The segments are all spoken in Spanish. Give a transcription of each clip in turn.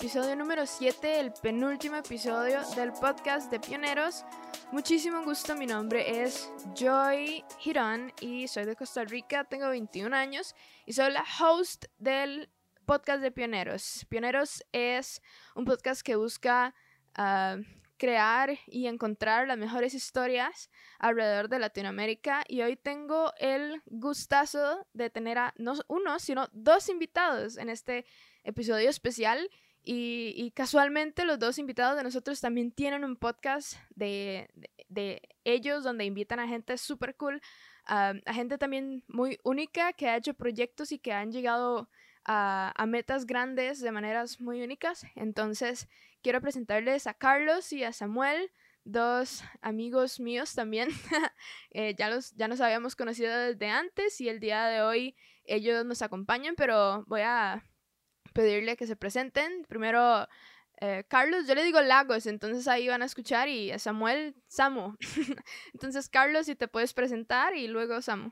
episodio número 7, el penúltimo episodio del podcast de Pioneros. Muchísimo gusto, mi nombre es Joy Girón y soy de Costa Rica, tengo 21 años y soy la host del podcast de Pioneros. Pioneros es un podcast que busca ah, crear y encontrar las mejores historias alrededor de Latinoamérica y hoy tengo el gustazo de tener a no uno, sino dos invitados en este episodio especial y, casualmente los dos invitados de nosotros también tienen un podcast de, ellos donde invitan a gente súper cool, a gente también muy única que ha hecho proyectos y que han llegado a, metas grandes de maneras muy únicas. Entonces quiero presentarles a Carlos y a Samuel, dos amigos míos también. Eh, ya, los, ya nos habíamos conocido desde antes y el día de hoy ellos nos acompañan, pero voy a pedirle que se presenten. Primero, eh, Carlos, yo le digo Lagos, entonces ahí van a escuchar y Samuel, Samu. entonces, Carlos, si te puedes presentar y luego Samu.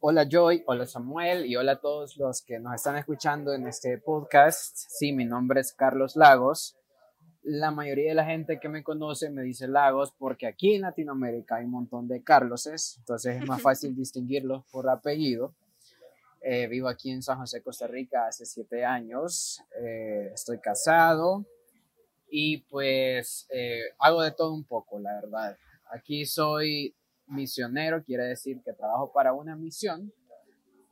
Hola Joy, hola Samuel y hola a todos los que nos están escuchando en este podcast. Sí, mi nombre es Carlos Lagos. La mayoría de la gente que me conoce me dice Lagos porque aquí en Latinoamérica hay un montón de Carloses, entonces es más fácil distinguirlos por apellido. Eh, vivo aquí en San José, Costa Rica, hace siete años. Eh, estoy casado y pues eh, hago de todo un poco, la verdad. Aquí soy misionero, quiere decir que trabajo para una misión,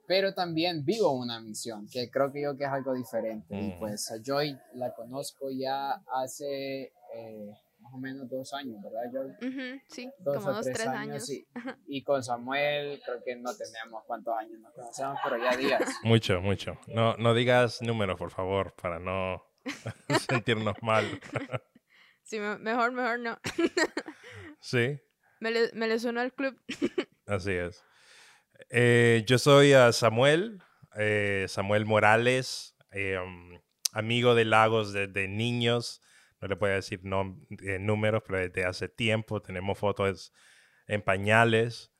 pero también vivo una misión, que creo que yo que es algo diferente. Y pues a Joy la conozco ya hace más o menos dos años, ¿verdad, Joy? sí, dos como dos, tres, años. Y con Samuel creo que no tenemos cuántos años nos conocemos, pero ya días. Mucho, mucho. No, no digas números, por favor, para no sentirnos mal. sí, mejor, mejor no. sí. Me le, me le suena al club. Así es. Eh, yo soy uh, Samuel, eh, Samuel Morales, eh, um, amigo de Lagos desde niños no le puedo decir no, eh, números, pero desde hace tiempo tenemos fotos en pañales.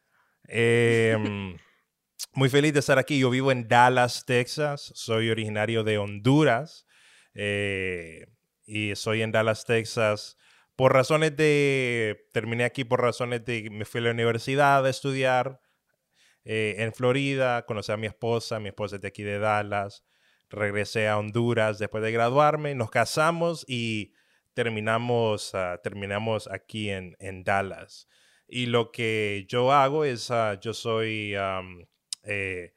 Em, muy feliz de estar aquí. Yo vivo en Dallas, Texas. Soy originario de Honduras. Eh, y soy en Dallas, Texas. Por razones de. Terminé aquí por razones de. Me fui a la universidad a estudiar eh, en Florida. Conocí a mi esposa. Mi esposa es de aquí de Dallas. Regresé a Honduras después de graduarme. Nos casamos y terminamos, ah, terminamos aquí en, en, Dallas. Y lo que yo hago es, uh, yo soy, eh,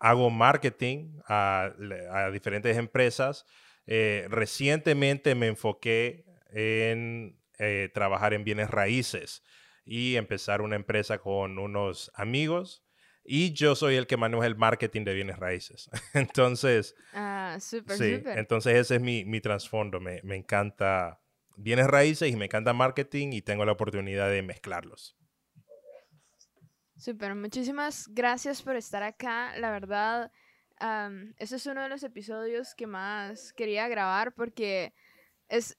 hago marketing a, a diferentes empresas. Eh, recientemente me enfoqué en trabajar en bienes raíces y empezar una empresa con unos amigos y yo soy el que maneja el marketing de bienes raíces. entonces, ah, súper, sí, entonces ese es mi, mi trasfondo. Me, me, encanta bienes raíces y me encanta marketing y tengo la oportunidad de mezclarlos. Súper, muchísimas gracias por estar acá. La verdad, um, ese es uno de los episodios que más quería grabar porque es,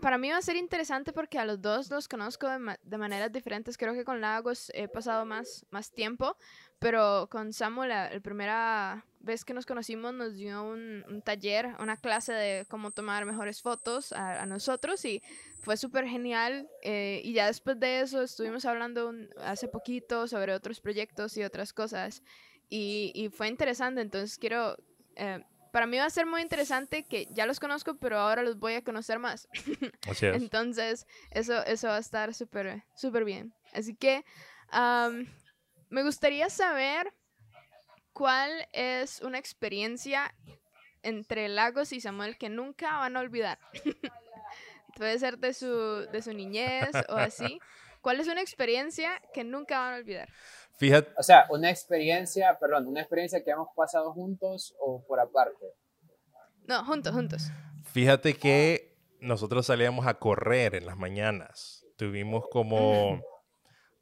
para mí va a ser interesante porque a los dos los conozco de, de, maneras diferentes. Creo que con Lagos he pasado más, más tiempo, pero con Samuel, la, primera vez que nos conocimos, nos dio un, taller, una clase de cómo tomar mejores fotos a, nosotros y fue súper genial. Eh, y ya después de eso estuvimos hablando hace poquito sobre otros proyectos y otras cosas. Y, y fue interesante, entonces quiero... Eh, para mí va a ser muy interesante que ya los conozco, pero ahora los voy a conocer más. Así es. Entonces, eso, eso va a estar súper, súper bien. Así que me gustaría saber cuál es una experiencia entre Lagos y Samuel que nunca van a olvidar. Puede ser de su, de su niñez o así. ¿Cuál es una experiencia que nunca van a olvidar? Fíjate. O sea, una experiencia, perdón, una experiencia que hemos pasado juntos o por aparte. No, juntos, juntos. Fíjate que nosotros salíamos a correr en las mañanas. Tuvimos como,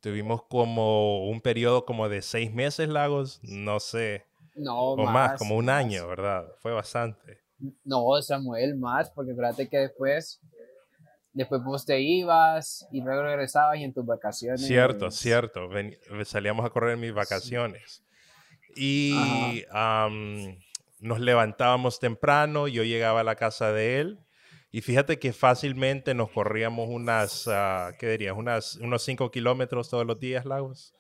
tuvimos como un periodo como de seis meses, Lagos, no sé, No, o más, como un año, ¿verdad? Fue bastante. No, Samuel, más, porque fíjate que después, después vos te ibas y luego regresabas y en tus vacaciones. Cierto, cierto. Ven- salíamos a correr en mis vacaciones. Y am, nos levantábamos temprano, yo llegaba a la casa de él. Y fíjate que fácilmente nos corríamos unas, ah, ¿qué dirías? Unas, unos 5 kilómetros todos los días, Lagos.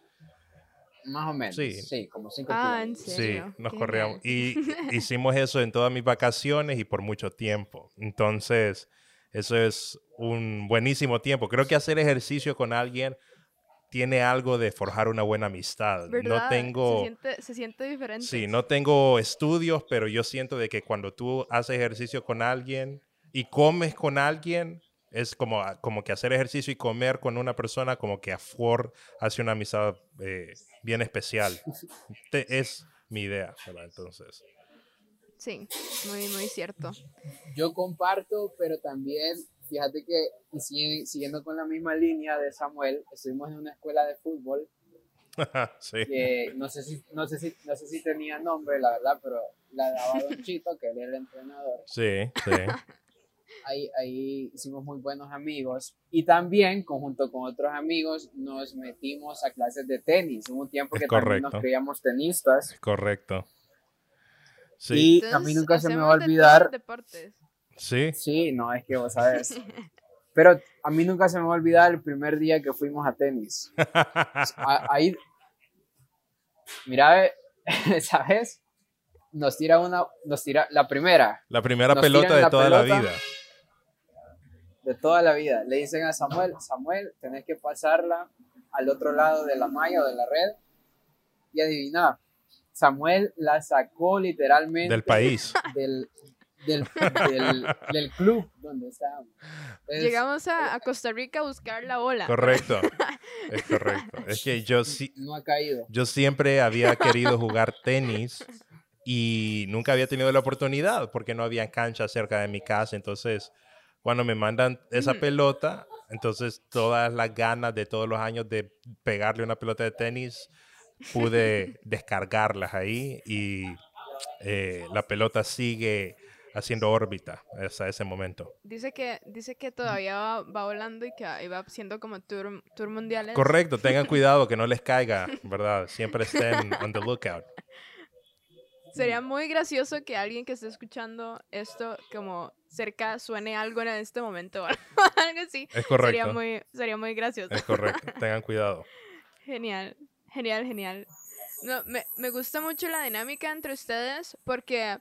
Más o menos. Sí. Sí, como cinco Ah, ¿en kilómetros. serio? Sí, nos Qué corríamos. Y hicimos eso en todas mis vacaciones y por mucho tiempo. Entonces, eso es un buenísimo tiempo. Creo que hacer ejercicio con alguien tiene algo de forjar una buena amistad. ¿Verdad? No tengo... Se siente, se siente diferente. Sí, no tengo estudios, pero yo siento de que cuando tú haces ejercicio con alguien y comes con alguien, es como, como que hacer ejercicio y comer con una persona como que a Ford hace una amistad eh, bien especial. Te- es mi idea, ¿verdad? Entonces, Sí, muy, muy cierto. Yo comparto, pero también, fíjate que, y siguiendo con la misma línea de Samuel, estuvimos en una escuela de fútbol sí. que no sé si, no sé si, no sé si tenía nombre, la verdad, pero la daba Don Chito, que él era el entrenador. Sí, sí. Ahí, ahí hicimos muy buenos amigos y también, conjunto con otros amigos, nos metimos a clases de tenis. Hubo un tiempo Es que también nos creíamos tenistas. Correcto. Sí, Y a Entonces, mí nunca se me va a olvidar. deportes. sí. Sí, no, es que vos sabes. Pero a mí nunca se me va a olvidar el primer día que fuimos a tenis. A- Ahí, mira, ¿sabes? Nos tira una, nos tira la primera La primera Nos pelota de la toda la pelota. vida. De toda la vida. Le dicen a Samuel, Samuel, tenés que pasarla al otro lado de la malla o de la red. Y adivina, Samuel la sacó literalmente Del país. del, del, del, del club donde estábamos. Entonces, Llegamos a, a Costa Rica a buscar la bola. Correcto. Es correcto. Es que yo sí, No ha caído. yo siempre había querido jugar tenis y nunca había tenido la oportunidad porque no había cancha cerca de mi casa. Entonces, cuando me mandan esa pelota, entonces todas las ganas de todos los años de pegarle una pelota de tenis, pude descargarlas ahí y eh, la pelota sigue haciendo órbita hasta ese momento. Dice que, dice que todavía va, va volando y que va haciendo como tour, tour mundiales. Correcto, tengan cuidado que no les caiga, ¿verdad? Siempre estén on the lookout. Sería muy gracioso que alguien que esté escuchando esto como cerca suene algo en este momento o algo así. Es Sería correcto. muy, sería muy gracioso. Es correcto, tengan cuidado. Genial, genial, genial. No, me, me gusta mucho la dinámica entre ustedes porque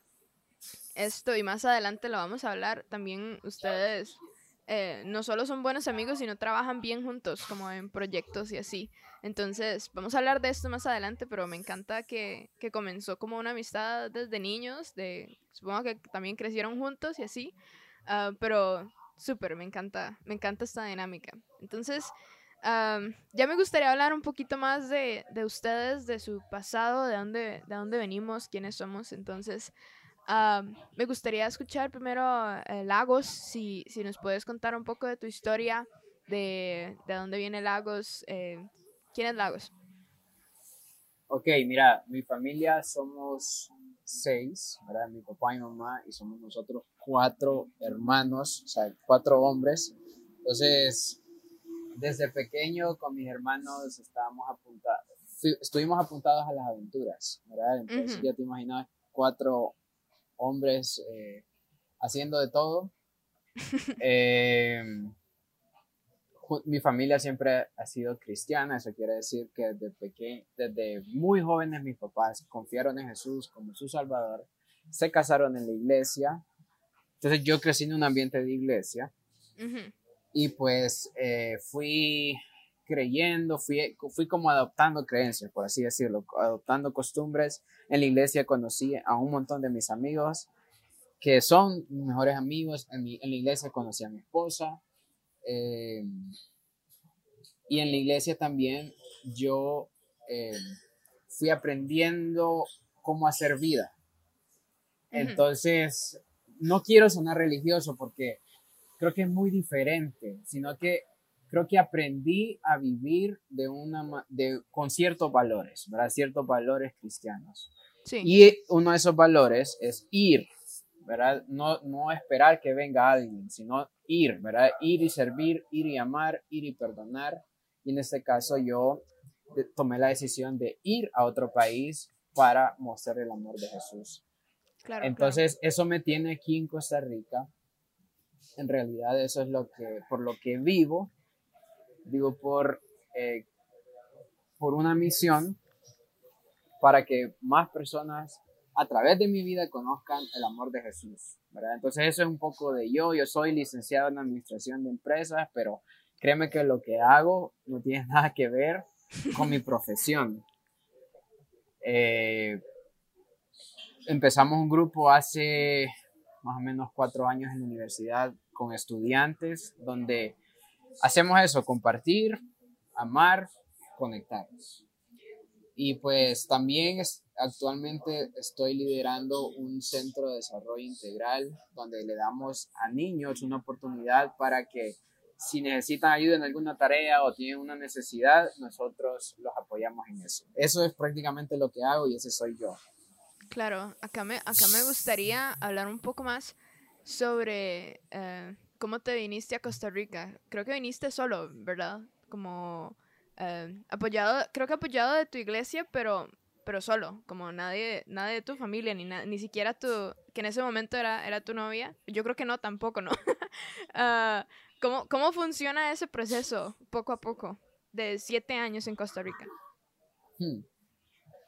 esto, y más adelante lo vamos a hablar, también ustedes eh, no solo son buenos amigos, sino trabajan bien juntos, como en proyectos y así. Entonces, vamos a hablar de esto más adelante, pero me encanta que, que comenzó como una amistad desde niños, de, supongo que también crecieron juntos y así, ah, pero súper, me encanta, me encanta esta dinámica. Entonces, Am, ya me gustaría hablar un poquito más de, de ustedes, de su pasado, de dónde, de dónde venimos, quiénes somos. Entonces, am, me gustaría escuchar primero eh, Lagos, si, si nos puedes contar un poco de tu historia, de, de dónde viene Lagos. eh, ¿Quién es Lagos? Ok, mira, mi familia somos seis, ¿verdad? Mi papá y mamá, y somos nosotros cuatro hermanos, o sea, cuatro hombres. Entonces, desde pequeño con mis hermanos estábamos apuntados, estuvimos apuntados a las aventuras, ¿verdad? Entonces Ujú. ya te imaginas cuatro hombres eh, haciendo de todo. Eh, mi familia siempre ha sido cristiana, eso quiere decir que desde pequeño, desde muy jóvenes mis papás confiaron en Jesús como su Salvador, se casaron en la iglesia, entonces yo crecí en un ambiente de iglesia y pues eh, fui creyendo, fui, fui como adoptando creencias, por así decirlo, adoptando costumbres. En la iglesia conocí a un montón de mis amigos que son mejores amigos. En, mi- en la iglesia conocí a mi esposa. Eh, y en la iglesia también yo eh, fui aprendiendo cómo hacer vida. Entonces, no quiero sonar religioso porque creo que es muy diferente, sino que creo que aprendí a vivir de una, de, con ciertos valores, ¿verdad? Ciertos valores cristianos. Sí. Y uno de esos valores es ir, ¿verdad? No, no esperar que venga alguien, sino ir, ¿verdad? Ir y servir, ir y amar, ir y perdonar. Y en este caso yo tomé la decisión de ir a otro país para mostrar el amor de Jesús. Claro, Entonces, eso me tiene aquí en Costa Rica. En realidad, eso es lo que, por lo que vivo. Digo, por, eh, por una misión para que más personas a través de mi vida conozcan el amor de Jesús, ¿verdad? Entonces eso es un poco de yo, yo soy licenciado en administración de empresas, pero créeme que lo que hago no tiene nada que ver con mi profesión. Eh, empezamos un grupo hace más o menos cuatro años en la universidad con estudiantes donde hacemos eso, compartir, amar, conectarnos. Y pues también actualmente estoy liderando un centro de desarrollo integral donde le damos a niños una oportunidad para que si necesitan ayuda en alguna tarea o tienen una necesidad, nosotros los apoyamos en eso. Eso es prácticamente lo que hago y ese soy yo. Claro, acá me, acá me gustaría hablar un poco más sobre eh, cómo te viniste a Costa Rica. Creo que viniste solo, ¿verdad? Como eh, apoyado, creo que apoyado de tu iglesia, pero, pero solo, como nadie, nadie de tu familia, ni, ni siquiera tu, que en ese momento era, era tu novia. Yo creo que no, tampoco, ¿no? Ah, ¿cómo, ¿Cómo funciona ese proceso poco a poco de siete años en Costa Rica? Hmm.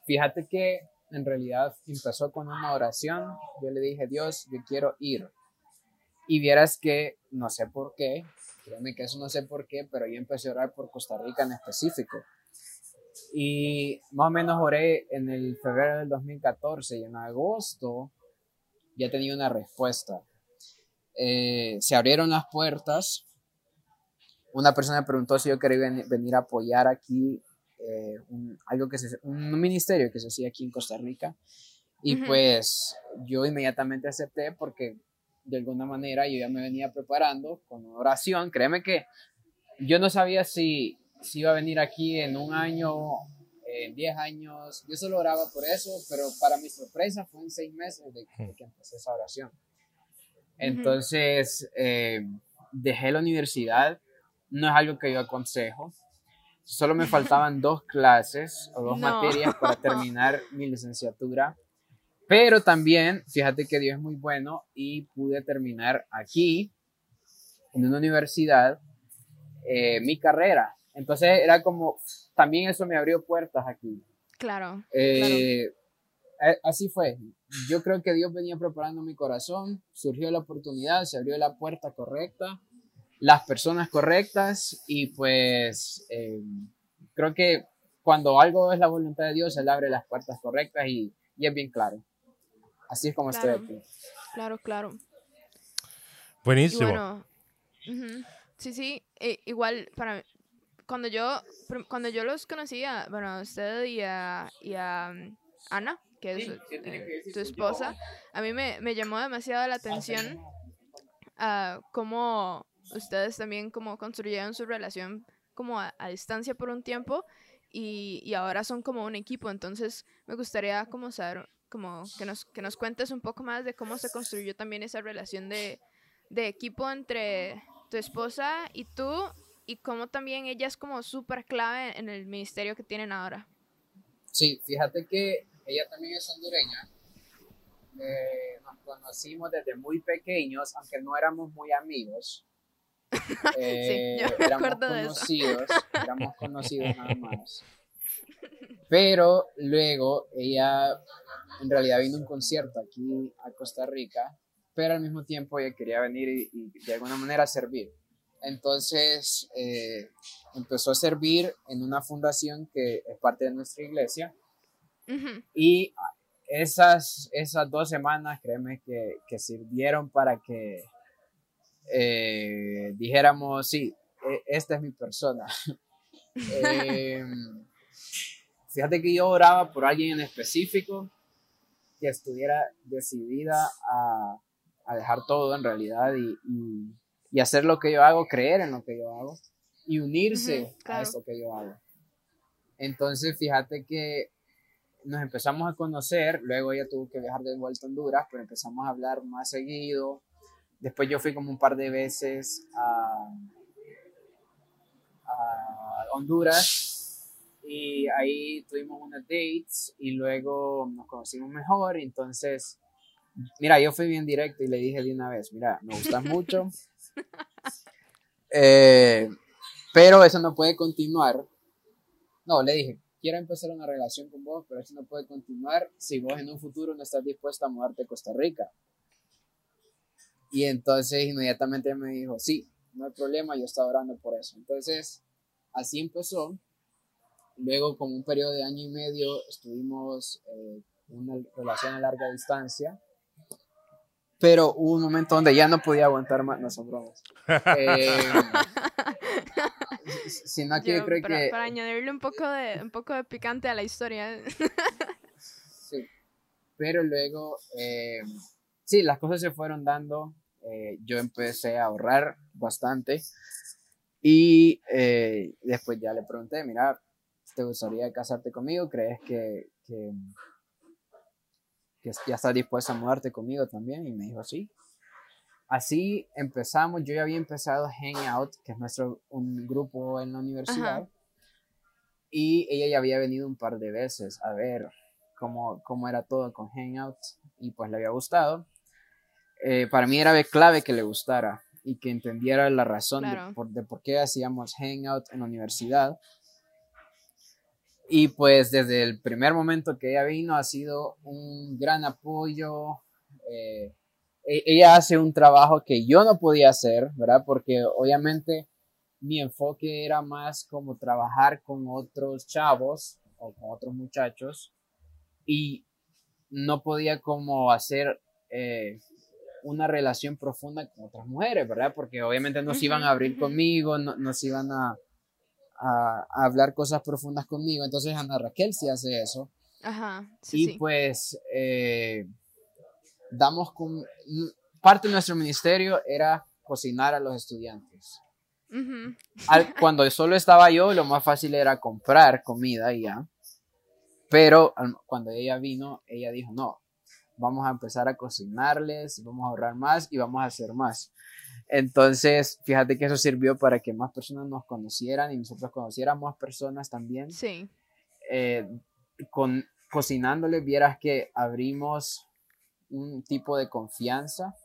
Fíjate que en realidad empezó con una oración. Yo le dije, Dios, yo quiero ir. Y vieras que, no sé por qué, créeme que eso no sé por qué, pero yo empecé a orar por Costa Rica en específico. Y más o menos oré en el febrero del 2014 y en agosto ya tenía una respuesta. Eh, se abrieron las puertas. Una persona me preguntó si yo quería venir a apoyar aquí eh, un, algo que se, un ministerio que se hacía aquí en Costa Rica. Y pues yo inmediatamente acepté porque de alguna manera yo ya me venía preparando con oración. Créeme que yo no sabía si, si iba a venir aquí en un año, en 10 años. Yo solo oraba por eso, pero para mi sorpresa fue en seis meses de, que empecé esa oración. Entonces, eh, dejé la universidad. No es algo que yo aconsejo. Solo me faltaban dos clases o dos materias para terminar mi licenciatura. Pero también, fíjate que Dios es muy bueno y pude terminar aquí, en una universidad, eh, mi carrera. Entonces era como, también eso me abrió puertas aquí. Claro. Eh, claro. Así fue. Yo creo que Dios venía preparando mi corazón, surgió la oportunidad, se abrió la puerta correcta, las personas correctas y pues eh, creo que cuando algo es la voluntad de Dios, Él abre las puertas correctas y, y es bien claro. Así es como claro, estoy aquí. Claro, claro. Buenísimo. Bueno, uh -huh. Sí, sí, e, igual para cuando yo cuando yo los conocía, bueno, a usted y a, y a um, Ana, que es sí, eh, tu esposa, a mí me, me llamó demasiado la atención uh, cómo ustedes también como construyeron su relación como a, a distancia por un tiempo y, y, ahora son como un equipo, entonces me gustaría como saber como que nos, que nos cuentes un poco más de cómo se construyó también esa relación de, de equipo entre tu esposa y tú y cómo también ella es como súper clave en el ministerio que tienen ahora. Sí, fíjate que ella también es hondureña. Eh, nos conocimos desde muy pequeños, aunque no éramos muy amigos. Eh, sí, yo me éramos acuerdo conocidos, de eso. éramos conocidos nada más. Pero luego ella en realidad vino a un concierto aquí a Costa Rica, pero al mismo tiempo ella quería venir y, y de alguna manera servir. Entonces eh, empezó a servir en una fundación que es parte de nuestra iglesia. Uh -huh. Y esas, esas dos semanas, créeme que, que sirvieron para que eh, dijéramos, sí, e, esta es mi persona. eh, fíjate que yo oraba por alguien en específico que estuviera decidida a, a dejar todo en realidad y, y, hacer lo que yo hago, creer en lo que yo hago y unirse a esto que yo hago. Entonces, fíjate que nos empezamos a conocer, luego ella tuvo que viajar de vuelta a Honduras, pero empezamos a hablar más seguido. Después yo fui como un par de veces a, a Honduras y ahí tuvimos unas dates y luego nos conocimos mejor. Entonces, mira, yo fui bien directo y le dije de una vez, mira, me gustas mucho, eh, pero eso no puede continuar. No, le dije, quiero empezar una relación con vos, pero eso no puede continuar si vos en un futuro no estás dispuesta a mudarte a Costa Rica. Y entonces inmediatamente me dijo, sí, no hay problema, yo estaba orando por eso. Entonces, así empezó. Luego, como un periodo de año y medio, estuvimos eh, una relación a larga distancia. Pero hubo un momento donde ya no podía aguantar más, no son bromas. Eh, sino que yo, creo para, que... Para añadirle un poco, de, un poco de picante a la historia. sí, pero luego, eh, sí, las cosas se fueron dando, eh, yo empecé a ahorrar bastante y eh, después ya le pregunté, mira, ¿te gustaría casarte conmigo? ¿Crees que, que, que ya estás dispuesta a mudarte conmigo también? Y me dijo, sí. Así empezamos, yo ya había empezado Hangout, que es nuestro un grupo en la universidad, y ella ya había venido un par de veces a ver cómo, cómo era todo con Hangout, y pues le había gustado. Eh, para mí era clave que le gustara y que entendiera la razón de, por, de por qué hacíamos Hangout en la universidad. Y pues desde el primer momento que ella vino ha sido un gran apoyo. Eh, e-, ella hace un trabajo que yo no podía hacer, ¿verdad? Porque obviamente mi enfoque era más como trabajar con otros chavos o con otros muchachos y no podía como hacer eh, una relación profunda con otras mujeres, ¿verdad? Porque obviamente no se iban a abrir conmigo, no, se iban a, a, hablar cosas profundas conmigo. Entonces Ana Raquel sí hace eso. Ajá. y pues eh, damos con, parte de nuestro ministerio era cocinar a los estudiantes. cuando solo estaba yo, lo más fácil era comprar comida y ya. Pero cuando ella vino, ella dijo, no, vamos a empezar a cocinarles, vamos a ahorrar más y vamos a hacer más. Entonces, fíjate que eso sirvió para que más personas nos conocieran y nosotros conociéramos personas también. Sí. Eh, con, cocinándoles, vieras que abrimos un tipo de confianza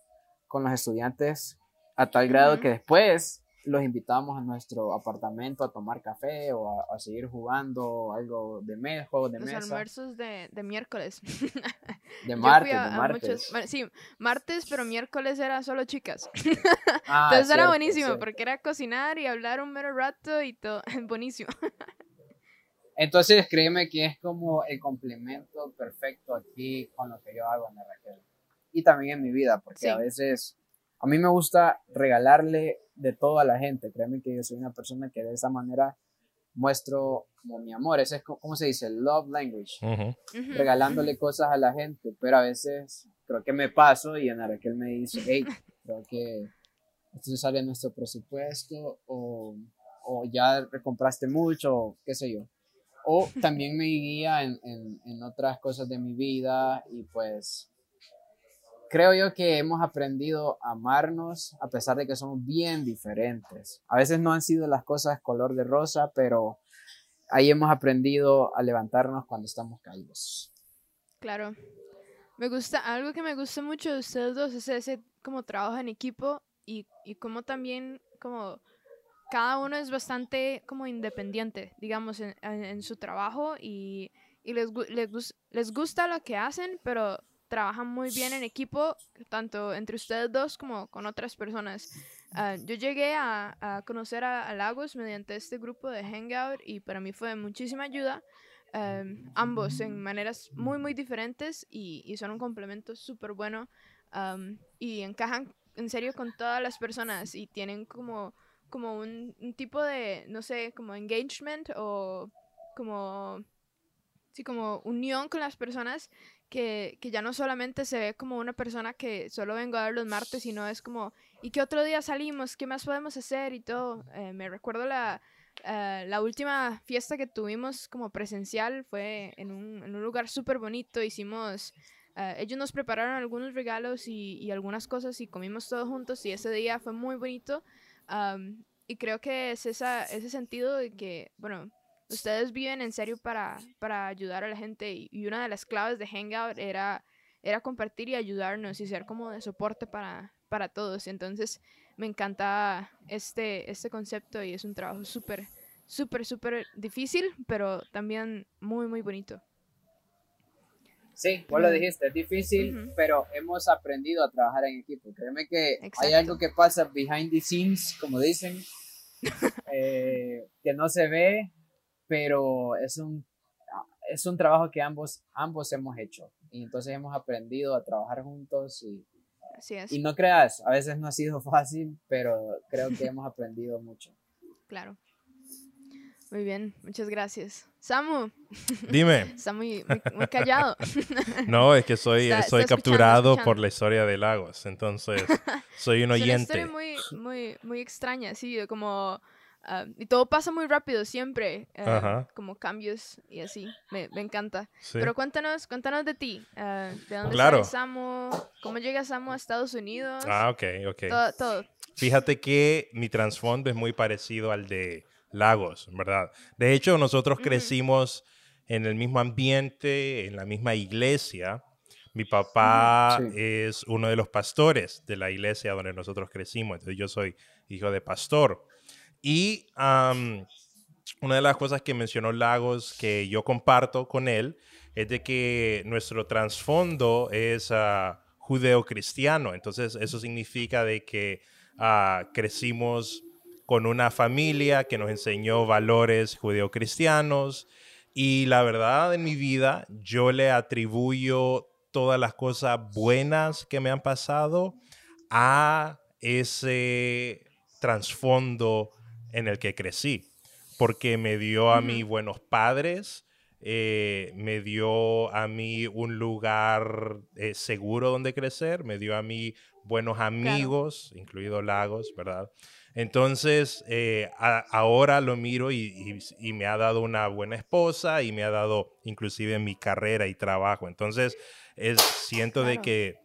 con los estudiantes a tal grado que después los invitábamos a nuestro apartamento a tomar café o a, seguir jugando algo de mes, juegos de mesa. Los almuerzos de, de miércoles. De martes, de martes. sí, martes, pero miércoles era solo chicas. Ah, Entonces era buenísimo porque era cocinar y hablar un mero rato y todo. Buenísimo. Entonces, créeme que es como el complemento perfecto aquí con lo que yo hago en Raquel. Y también en mi vida, porque a veces a mí me gusta regalarle de todo a la gente. Créeme que yo soy una persona que de esa manera muestro como mi amor. Ese es, como se dice? Love language. Regalándole cosas a la gente. Pero a veces creo que me paso y Ana Raquel me dice, hey, creo que esto se sale de nuestro presupuesto o, o ya recompraste mucho, o qué sé yo o también me guía en, en, otras cosas de mi vida y pues creo yo que hemos aprendido a amarnos a pesar de que somos bien diferentes. A veces no han sido las cosas color de rosa, pero ahí hemos aprendido a levantarnos cuando estamos caídos. Claro. Me gusta, algo que me gusta mucho de ustedes dos es ese como trabajo en equipo y, y como también como cada uno es bastante como independiente, digamos, en, su trabajo y, les, les, gusta lo que hacen, pero trabajan muy bien en equipo, tanto entre ustedes dos como con otras personas. Ah, yo llegué a, conocer a, Lagos mediante este grupo de Hangout y para mí fue muchísima ayuda. Em, ambos en maneras muy, muy diferentes y, son un complemento súper bueno y encajan en serio con todas las personas y tienen como como un, tipo de, no sé, como engagement o como, sí, como unión con las personas que, que, ya no solamente se ve como una persona que solo vengo a ver los martes, sino es como, ¿y qué otro día salimos? ¿Qué más podemos hacer? Y todo. Eh, me recuerdo la, uh, la última fiesta que tuvimos como presencial, fue en un, en un lugar súper bonito, hicimos... Uh, ellos nos prepararon algunos regalos y, y, algunas cosas y comimos todos juntos y ese día fue muy bonito. Um, y creo que es esa, ese sentido de que, bueno, ustedes viven en serio para, para ayudar a la gente y, una de las claves de Hangout era, era compartir y ayudarnos y ser como de soporte para, para todos. Entonces me encanta este, este concepto y es un trabajo súper, súper, súper difícil, pero también muy, muy bonito. Sí, vos lo dijiste, es difícil, pero hemos aprendido a trabajar en equipo. Créeme que hay algo que pasa behind the scenes, como dicen, eh, que no se ve, pero es un, es un trabajo que ambos, ambos hemos hecho. Y entonces hemos aprendido a trabajar juntos y, y no creas, a veces no ha sido fácil, pero creo que hemos aprendido mucho. Claro. Muy bien, muchas gracias. Samu. Dime. Está muy, muy, callado. no, es que soy, soy capturado por la historia de Lagos, entonces soy un oyente. Es una historia muy, muy, muy extraña, sí, como Ah, y todo pasa muy rápido siempre, eh, como cambios y así. Me, me encanta. Pero cuéntanos, cuéntanos de ti. Uh, ¿De dónde claro. Samu? ¿Cómo llega Samu a Estados Unidos? Ah, ok, ok. Todo. todo. Fíjate que mi trasfondo es muy parecido al de Lagos, ¿verdad? De hecho, nosotros crecimos en el mismo ambiente, en la misma iglesia. Mi papá es uno de los pastores de la iglesia donde nosotros crecimos. Entonces yo soy hijo de pastor. Y una de las cosas que mencionó Lagos que yo comparto con él es de que nuestro trasfondo es uh, judeo-cristiano. Entonces eso significa de que uh, crecimos con una familia que nos enseñó valores judeo-cristianos y la verdad en mi vida yo le atribuyo todas las cosas buenas que me han pasado a ese trasfondo en el que crecí, porque me dio a mí buenos padres, eh, me dio a mí un lugar eh, seguro donde crecer, me dio a mí buenos amigos, incluido Lagos, ¿verdad? Entonces, eh, ahora lo miro y, me ha dado una buena esposa y me ha dado inclusive mi carrera y trabajo. Entonces, es, siento de que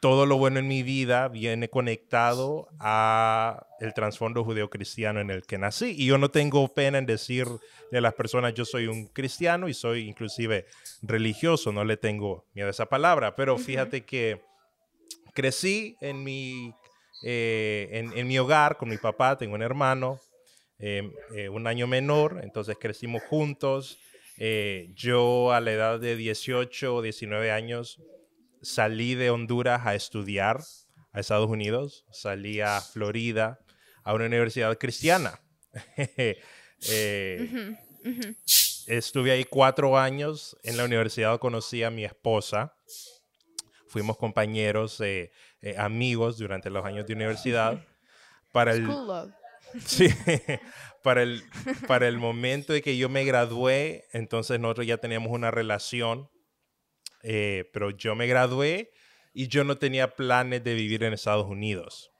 todo lo bueno en mi vida viene conectado a el trasfondo judeocristiano en el que nací. Y yo no tengo pena en decir de las personas, yo soy un cristiano y soy inclusive religioso, no le tengo miedo a esa palabra, pero fíjate que crecí en mi, eh, en, mi hogar con mi papá, tengo un hermano, em, eh, un año menor, entonces crecimos juntos. Eh, yo a la edad de 18 o 19 años salí de Honduras a estudiar a Estados Unidos, salí a Florida, a una universidad cristiana. Eh, estuve ahí cuatro años. En la universidad conocí a mi esposa. Fuimos compañeros, eh, eh, amigos durante los años de universidad. Para el, Sí, para el, para el momento de que yo me gradué, entonces nosotros ya teníamos una relación eh, pero yo me gradué y yo no tenía planes de vivir en Estados Unidos.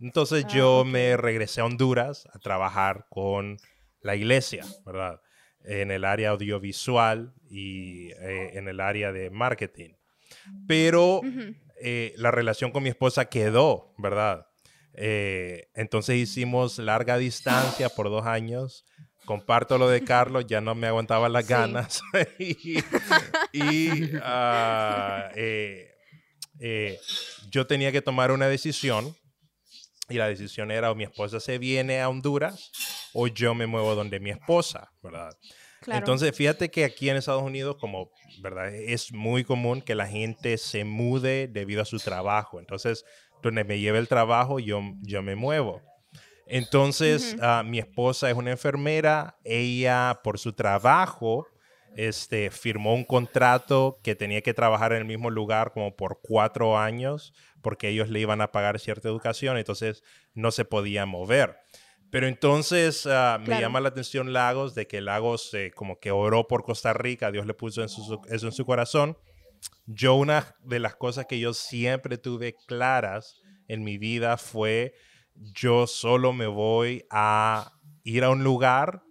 Entonces ah, yo me regresé a Honduras a trabajar con la iglesia, ¿verdad? En el área audiovisual y eh, en el área de marketing. Pero eh, la relación con mi esposa quedó, ¿verdad? entonces hicimos larga distancia por dos años comparto lo de Carlos, ya no me aguantaba las ganas. y, ah, eh, eh, yo tenía que tomar una decisión. Y la decisión era o mi esposa se viene a Honduras o yo me muevo donde mi esposa, ¿verdad? Entonces, fíjate que aquí en Estados Unidos, como, ¿verdad? Es muy común que la gente se mude debido a su trabajo. Entonces, donde me lleve el trabajo, yo, yo me muevo. Entonces, ah, mi esposa es una enfermera, ella por su trabajo este, firmó un contrato que tenía que trabajar en el mismo lugar como por cuatro años porque ellos le iban a pagar cierta educación, entonces no se podía mover. Pero entonces ah, me llama la atención Lagos, de que Lagos como que oró por Costa Rica, Dios le puso eso en su corazón. yo una de las cosas que yo siempre tuve claras en mi vida fue yo solo me voy a ir a un lugar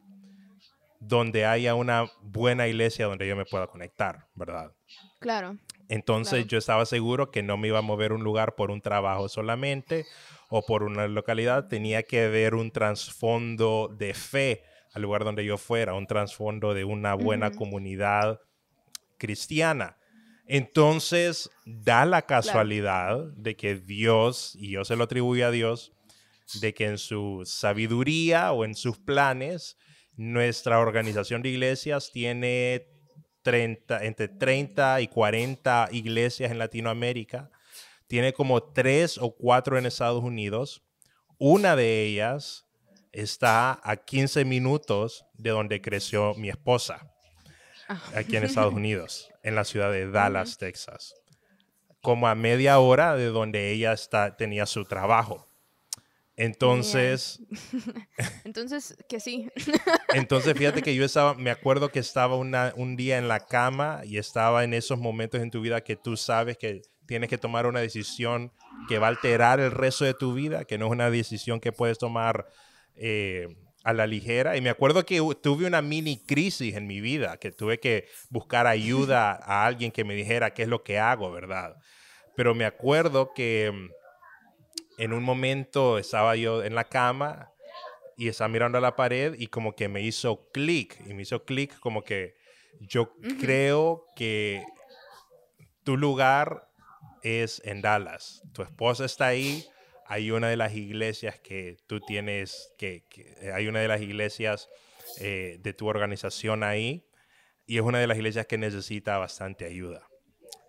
donde haya una buena iglesia donde yo me pueda conectar, ¿verdad? Claro. Entonces yo estaba seguro que no me iba a mover un lugar por un trabajo solamente o por una localidad, tenía que haber un trasfondo de fe al lugar donde yo fuera, un trasfondo de una buena comunidad cristiana. Entonces, da la casualidad de que Dios, y yo se lo atribuyo a Dios, de que en su sabiduría o en sus planes, nuestra organización de iglesias tiene 30, entre 30 y 40 iglesias en Latinoamérica. Tiene como tres o cuatro en Estados Unidos. Una de ellas está a 15 minutos de donde creció mi esposa, ah. aquí en Estados Unidos, en la ciudad de Dallas, Texas. Como a media hora de donde ella está, tenía su trabajo. Entonces. Entonces, que sí. Entonces, fíjate que yo estaba, me acuerdo que estaba un día en la cama y estaba en esos momentos en tu vida que tú sabes que tienes que tomar una decisión que va a alterar el resto de tu vida, que no es una decisión que puedes tomar eh, a la ligera. Y me acuerdo que tuve una mini crisis en mi vida, que tuve que buscar ayuda a alguien que me dijera qué es lo que hago, ¿verdad? Pero me acuerdo que en un momento estaba yo en la cama y estaba mirando a la pared y como que me hizo clic, y me hizo clic como que yo creo que tu lugar es en Dallas, tu esposa está ahí, hay una de las iglesias que tú tienes, que, eh, hay una de las iglesias eh, de tu organización ahí y es una de las iglesias que necesita bastante ayuda.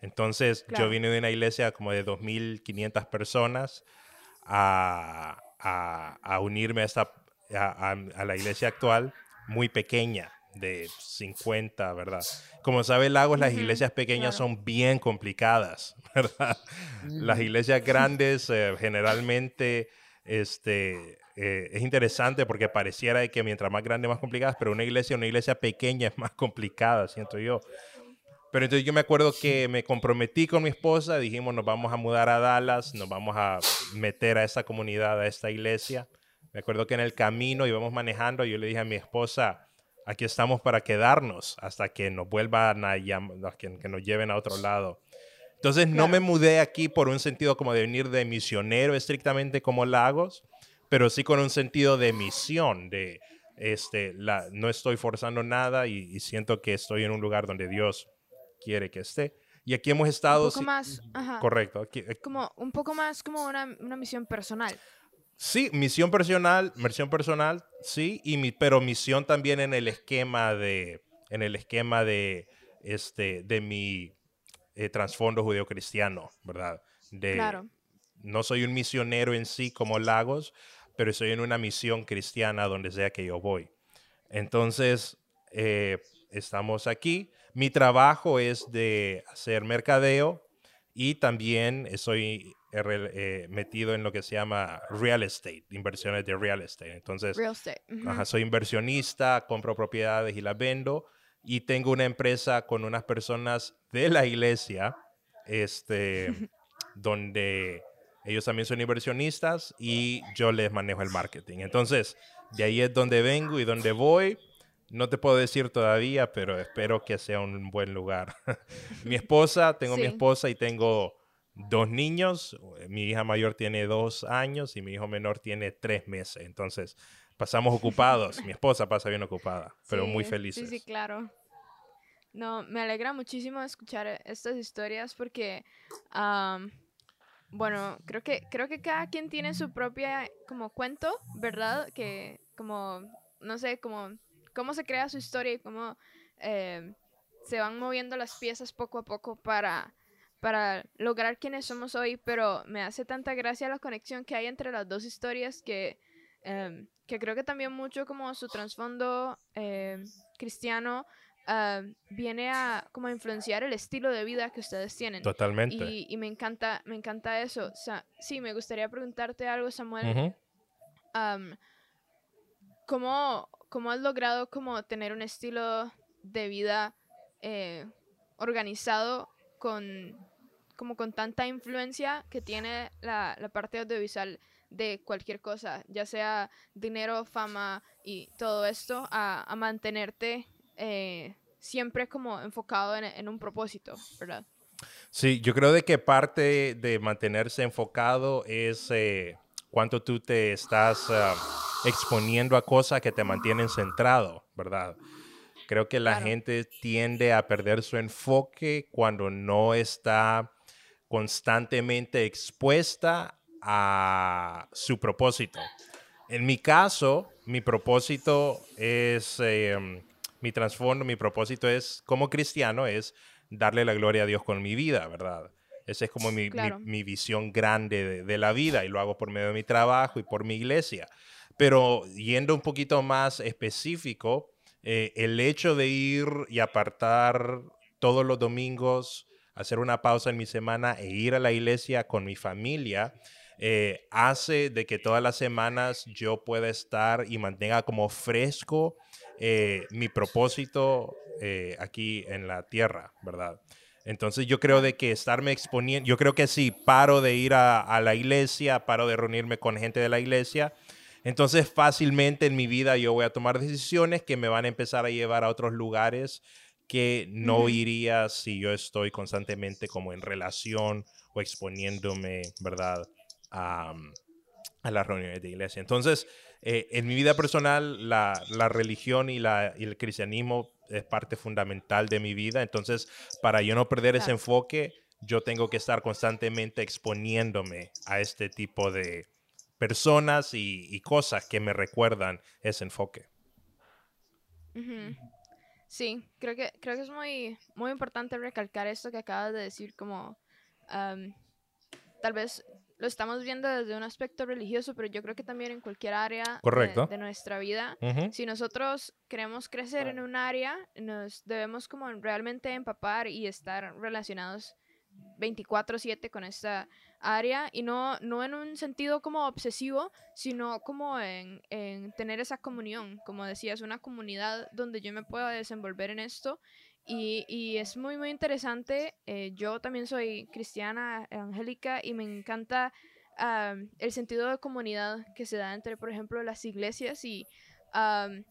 Entonces yo vine de una iglesia como de 2.500 personas a, unirme a, esta, a, la iglesia actual muy pequeña de 50, ¿verdad? Como sabe Lagos, las iglesias pequeñas son bien complicadas, ¿verdad? Las iglesias grandes eh, generalmente este, eh, es interesante porque pareciera que mientras más grande, más complicadas, pero una iglesia, una iglesia pequeña es más complicada, siento yo. Pero entonces yo me acuerdo que me comprometí con mi esposa, dijimos nos vamos a mudar a Dallas, nos vamos a meter a esta comunidad, a esta iglesia. Me acuerdo que en el camino íbamos manejando, yo le dije a mi esposa, aquí estamos para quedarnos hasta que nos vuelvan a llamar, que, nos lleven a otro lado. Entonces no me mudé aquí por un sentido como de venir de misionero estrictamente como Lagos, pero sí con un sentido de misión, de este, la, no estoy forzando nada y, y siento que estoy en un lugar donde Dios quiere que esté. Y aquí hemos estado... Un poco más, Correcto. Eh, como un poco más como una, misión personal. Sí, misión personal, misión personal, sí, y mi, pero misión también en el esquema de, en el esquema de, este, de mi eh, trasfondo judeo-cristiano, ¿verdad? De, claro. No soy un misionero en sí como Lagos, pero soy en una misión cristiana donde sea que yo voy. Entonces, eh, estamos aquí mi trabajo es de hacer mercadeo y también estoy eh, eh, metido en lo que se llama real estate, inversiones de real estate. Entonces, soy inversionista, compro propiedades y las vendo y tengo una empresa con unas personas de la iglesia, este, donde ellos también son inversionistas y yo les manejo el marketing. Entonces, de ahí es donde vengo y donde voy. No te puedo decir todavía, pero espero que sea un buen lugar. mi esposa, tengo mi esposa y tengo dos niños. Mi hija mayor tiene dos años y mi hijo menor tiene tres meses. Entonces, pasamos ocupados. mi esposa pasa bien ocupada, pero muy felices. Sí, sí, claro. No, me alegra muchísimo escuchar estas historias porque, bueno, creo que, creo que cada quien tiene su propia como cuento, ¿verdad? Que como, no sé, como cómo se crea su historia y cómo eh, se van moviendo las piezas poco a poco para, para lograr quienes somos hoy, pero me hace tanta gracia la conexión que hay entre las dos historias que, em, que creo que también mucho como su trasfondo em, cristiano em, viene a como influenciar el estilo de vida que ustedes tienen. Totalmente. Y, me encanta, me encanta eso. O sea, sí, me gustaría preguntarte algo, Samuel. ¿Cómo, ¿cómo has logrado como tener un estilo de vida eh, organizado con, como con tanta influencia que tiene la, la parte audiovisual de cualquier cosa, ya sea dinero, fama y todo esto, a, a mantenerte eh, siempre como enfocado en, en, un propósito, ¿verdad? Sí, yo creo de que parte de mantenerse enfocado es eh, cuánto tú te estás uh, exponiendo a cosas que te mantienen centrado, ¿verdad? Creo que la claro. gente tiende a perder su enfoque cuando no está constantemente expuesta a su propósito. En mi caso, mi propósito es, eh, mi trasfondo, mi propósito es, como cristiano, es darle la gloria a Dios con mi vida, ¿verdad? Esa es como mi, Claro. mi- mi visión grande de, de la vida y lo hago por medio de mi trabajo y por mi iglesia. Pero yendo un poquito más específico, eh, el hecho de ir y apartar todos los domingos, hacer una pausa en mi semana e ir a la iglesia con mi familia, eh, hace de que todas las semanas yo pueda estar y mantenga como fresco eh, mi propósito aquí en la tierra, ¿verdad? Entonces yo creo de que estarme exponiendo, yo creo que sí, paro de ir a la iglesia, paro de reunirme con gente de la iglesia, entonces fácilmente en mi vida yo voy a tomar decisiones que me van a empezar a llevar a otros lugares que no iría si yo estoy constantemente como en relación o exponiéndome, ¿verdad? A, a las reuniones de iglesia. Entonces, eh, en mi vida personal, la, la religión y, la, y el cristianismo es parte fundamental de mi vida. Entonces, para yo no perder ese enfoque, yo tengo que estar constantemente exponiéndome a este tipo de personas y, y cosas que me recuerdan ese enfoque. Sí, creo que, creo que es muy, muy importante recalcar esto que acabas de decir, como am, tal vez lo estamos viendo desde un aspecto religioso, pero yo creo que también en cualquier área de- nuestra vida si nosotros queremos crecer en un área, nos debemos como realmente empapar y estar relacionados 24/7 con esta área y no, no en un sentido como obsesivo, sino como en, en tener esa comunión, como decías, una comunidad donde yo me pueda desenvolver en esto y, y es muy, muy interesante. eh, yo también soy cristiana evangélica y me encanta am, el sentido de comunidad que se da entre, por ejemplo, las iglesias y, am,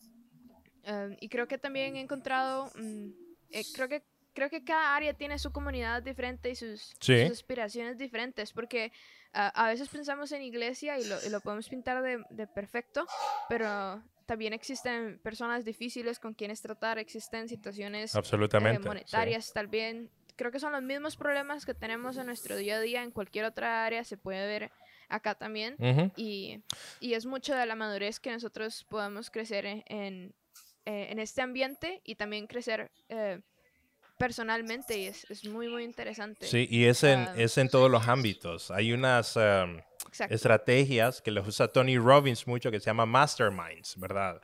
am, y creo que también he encontrado, mm, eh, creo que creo que cada área tiene su comunidad diferente y sus, Sí. sus aspiraciones diferentes, porque ah, a veces pensamos en iglesia y lo, y lo podemos pintar de, de perfecto, pero también existen personas difíciles con quienes tratar, existen situaciones eh, Absolutamente. sí. monetarias, tal vez. Creo que son los mismos problemas que tenemos en nuestro día a día en cualquier otra área, se puede ver acá también. Ujú. Y, y es mucho de la madurez que nosotros podemos crecer en, en, eh, en este ambiente y también crecer eh, personalmente y es, es muy, muy interesante. Sí, y es en, es en todos los ámbitos. Hay unas um, Exacto. estrategias que los usa Tony Robbins mucho que se llama masterminds, ¿verdad?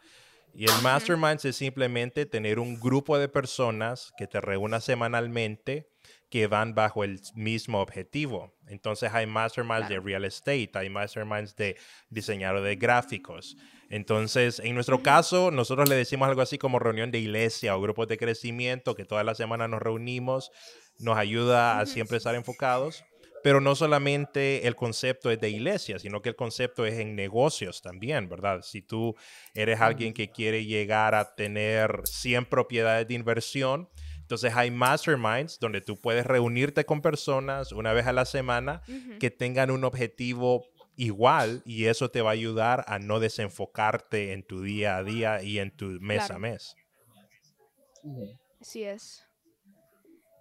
Y el masterminds es simplemente tener un grupo de personas que te reúna semanalmente que van bajo el mismo objetivo. Entonces hay masterminds Claro. de real estate, hay masterminds de diseñador de gráficos. Entonces, en nuestro caso, nosotros le decimos algo así como reunión de iglesia o grupos de crecimiento, que toda la semana nos reunimos, nos ayuda a siempre estar enfocados. Pero no solamente el concepto es de iglesia, sino que el concepto es en negocios también, ¿verdad? Si tú eres alguien que quiere llegar a tener 100 propiedades de inversión, entonces hay masterminds donde tú puedes reunirte con personas una vez a la semana que tengan un objetivo igual y eso te va a ayudar a no desenfocarte en tu día a día y en tu mes a mes. Así es.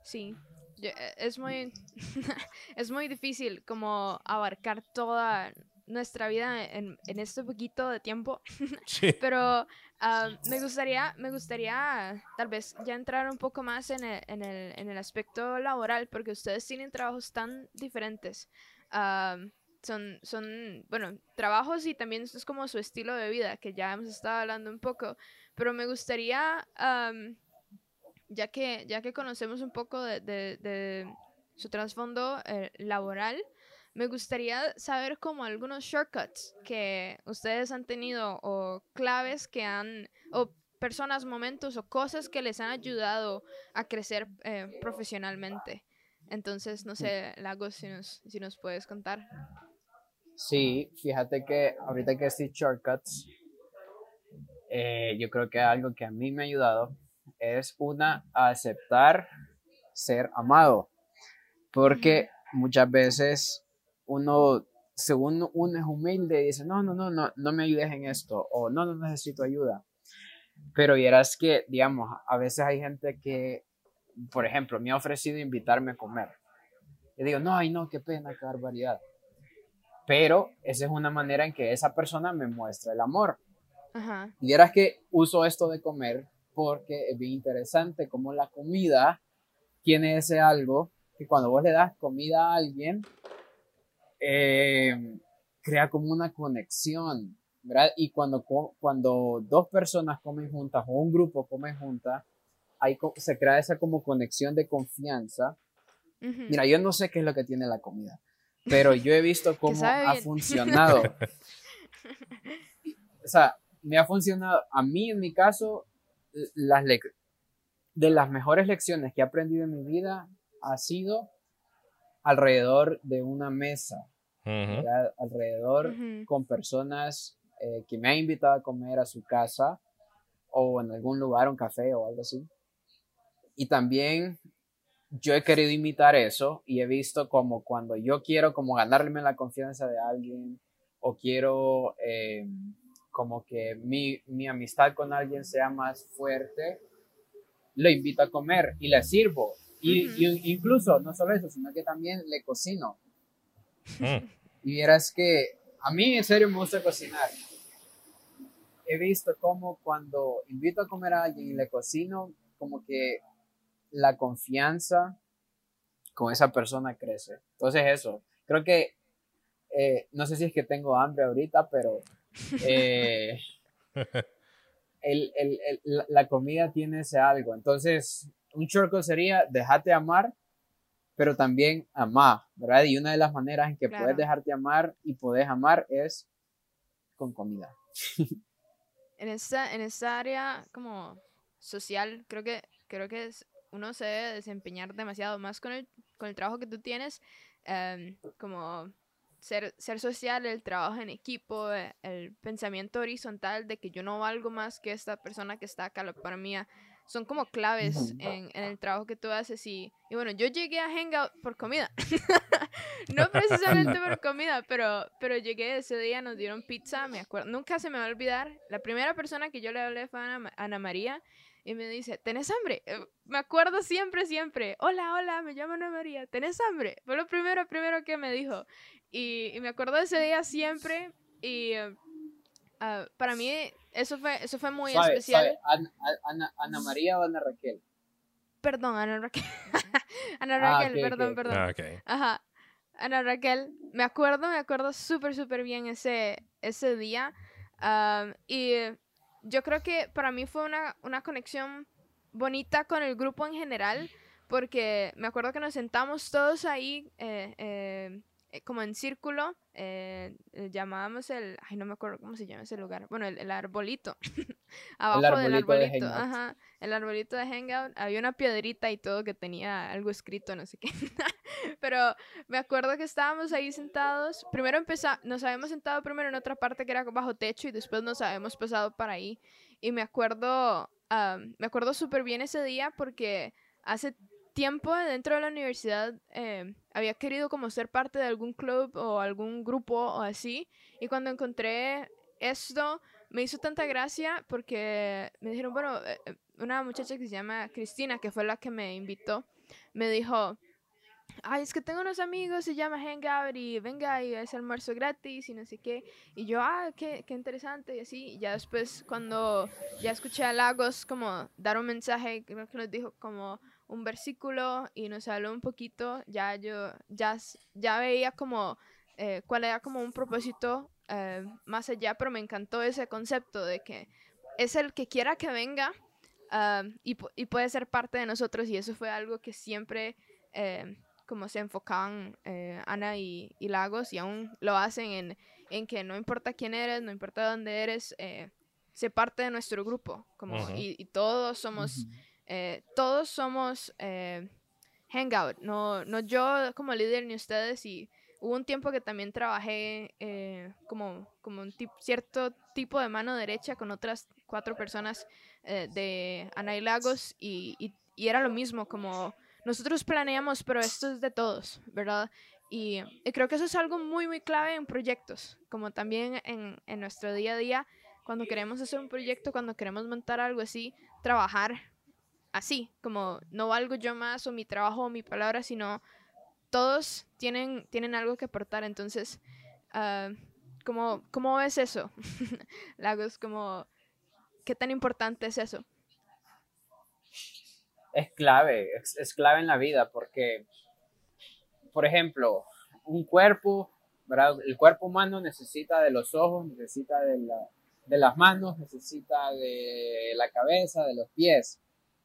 Sí. Yo- e- Es muy, es muy difícil como abarcar toda nuestra vida en, en este poquito de tiempo. Sí. Pero ah, me gustaría, me gustaría tal vez ya entrar un poco más en el, en el, en el aspecto laboral, porque ustedes tienen trabajos tan diferentes. Ah, son, son, bueno, trabajos y también esto es como su estilo de vida, que ya hemos estado hablando un poco. Pero me gustaría, am, ya, que, ya que conocemos un poco de, de- de su trasfondo eh, laboral, me gustaría saber como algunos shortcuts que ustedes han tenido o claves que han, o personas, momentos o cosas que les han ayudado a crecer eh, profesionalmente. Entonces, no sé, Lagos, si nos, si nos puedes contar. Sí, fíjate que ahorita que estoy shortcuts, eh, yo creo que algo que a mí me ha ayudado es una aceptar ser amado, porque muchas veces uno, según uno es humilde, dice, no, no, no, no, no me ayudes en esto, o no, no necesito ayuda. Pero vieras que, digamos, a veces hay gente que, por ejemplo, me ha ofrecido invitarme a comer. Y digo, no, ay, no, qué pena, qué barbaridad. Pero esa es una manera en que esa persona me muestra el amor. Ajá. Y vieras que uso esto de comer porque es bien interesante como la comida tiene ese algo que cuando vos le das comida a alguien, eh, crea como una conexión, ¿verdad? Y cuando, cuando dos personas comen juntas o un grupo come juntas, ahí se crea esa como conexión de confianza. Mira, yo no sé qué es lo que tiene la comida, pero yo he visto cómo ha funcionado. o sea, me ha funcionado, a mí en mi caso, las de las mejores lecciones que he aprendido en mi vida ha sido alrededor de una mesa, alrededor con personas eh, que me han invitado a comer a su casa o en algún lugar, un café o algo así. Y también yo he querido imitar eso y he visto como cuando yo quiero como ganarme la confianza de alguien o quiero eh, como que mi, mi amistad con alguien sea más fuerte, lo invito a comer y le sirvo. Y, incluso, no solo eso, sino que también le cocino. Mm. Y vieras que a mí en serio me gusta cocinar. He visto como cuando invito a comer a alguien y le cocino, como que la confianza con esa persona crece. Entonces eso, creo que, eh, no sé si es que tengo hambre ahorita, pero eh, el, el, la comida tiene ese algo. Entonces, un shortcut sería dejarte amar, pero también amar, ¿verdad? Y una de las maneras en que puedes dejarte amar y puedes amar es con comida. en esta, en esta área como social, creo que, creo que es, uno se debe desempeñar demasiado más con el, con el trabajo que tú tienes, em, como ser, ser social, el trabajo en equipo, el pensamiento horizontal de que yo no valgo más que esta persona que está acá para mí son como claves en, en, el trabajo que tú haces y, y, bueno, yo llegué a Hangout por comida, no precisamente por comida, pero, pero llegué ese día, nos dieron pizza, me acuerdo, nunca se me va a olvidar, la primera persona que yo le hablé fue Ana, Ana María y me dice, ¿tenés hambre? Eh, me acuerdo siempre, siempre, hola, hola, me llamo Ana María, ¿tenés hambre? Fue lo primero, primero que me dijo y, me acuerdo de ese día siempre y uh, para mí eso fue, eso fue muy especial. Ana, Ana, María o Ana Raquel? Perdón, Ana Raquel. Ana ah, Raquel, perdón, perdón. Ah, Ajá. Ana Raquel, me acuerdo, me acuerdo súper, súper bien ese, ese día. y yo creo que para mí fue una, una conexión bonita con el grupo en general, porque me acuerdo que nos sentamos todos ahí eh, eh, eh, como en círculo, eh, eh, llamábamos el, ay, no me acuerdo cómo se llama ese lugar, bueno, el, arbolito, abajo del arbolito, ajá, el arbolito de Hangout, había una piedrita y todo que tenía algo escrito, no sé qué, pero me acuerdo que estábamos ahí sentados, primero empezamos, nos habíamos sentado primero en otra parte que era bajo techo y después nos habíamos pasado para ahí, y me acuerdo, me acuerdo súper bien ese día porque hace tiempo dentro de la universidad eh, había querido como ser parte de algún club o algún grupo o así. Y cuando encontré esto, me hizo tanta gracia porque me dijeron, bueno, eh, eh, una muchacha que se llama Cristina, que fue la que me invitó, me dijo, ay, es que tengo unos amigos, se llama Hangout y venga y es almuerzo gratis y no sé qué. Y yo, ah, qué, qué interesante y así. Y ya después cuando ya escuché a Lagos como dar un mensaje, creo que nos dijo como, un versículo y nos habló un poquito, ya yo ya, ya veía como eh, cuál era como un propósito eh, más allá, pero me encantó ese concepto de que es el que quiera que venga ah, y, y, puede ser parte de nosotros y eso fue algo que siempre eh, como se enfocaban Ana y, y, Lagos y aún lo hacen en, en, que no importa quién eres, no importa dónde eres, sé parte de nuestro grupo como, y, y, todos somos... Eh, todos somos eh, hangout, no, no yo como líder ni ustedes y hubo un tiempo que también trabajé eh, como, como un cierto tipo de mano derecha con otras cuatro personas eh, de Anay Lagos y, era lo mismo, como nosotros planeamos, pero esto es de todos, ¿verdad? Y, creo que eso es algo muy, muy clave en proyectos, como también en, en nuestro día a día, cuando queremos hacer un proyecto, cuando queremos montar algo así, trabajar así, como no valgo yo más o mi trabajo o mi palabra, sino todos tienen, tienen algo que aportar. Entonces, uh, ¿cómo, ¿cómo, ves eso? Lagos, como, ¿qué tan importante es eso? Es clave, es, es, clave en la vida porque, por ejemplo, un cuerpo. El cuerpo humano necesita de los ojos, necesita de, la, de las manos, necesita de la cabeza, de los pies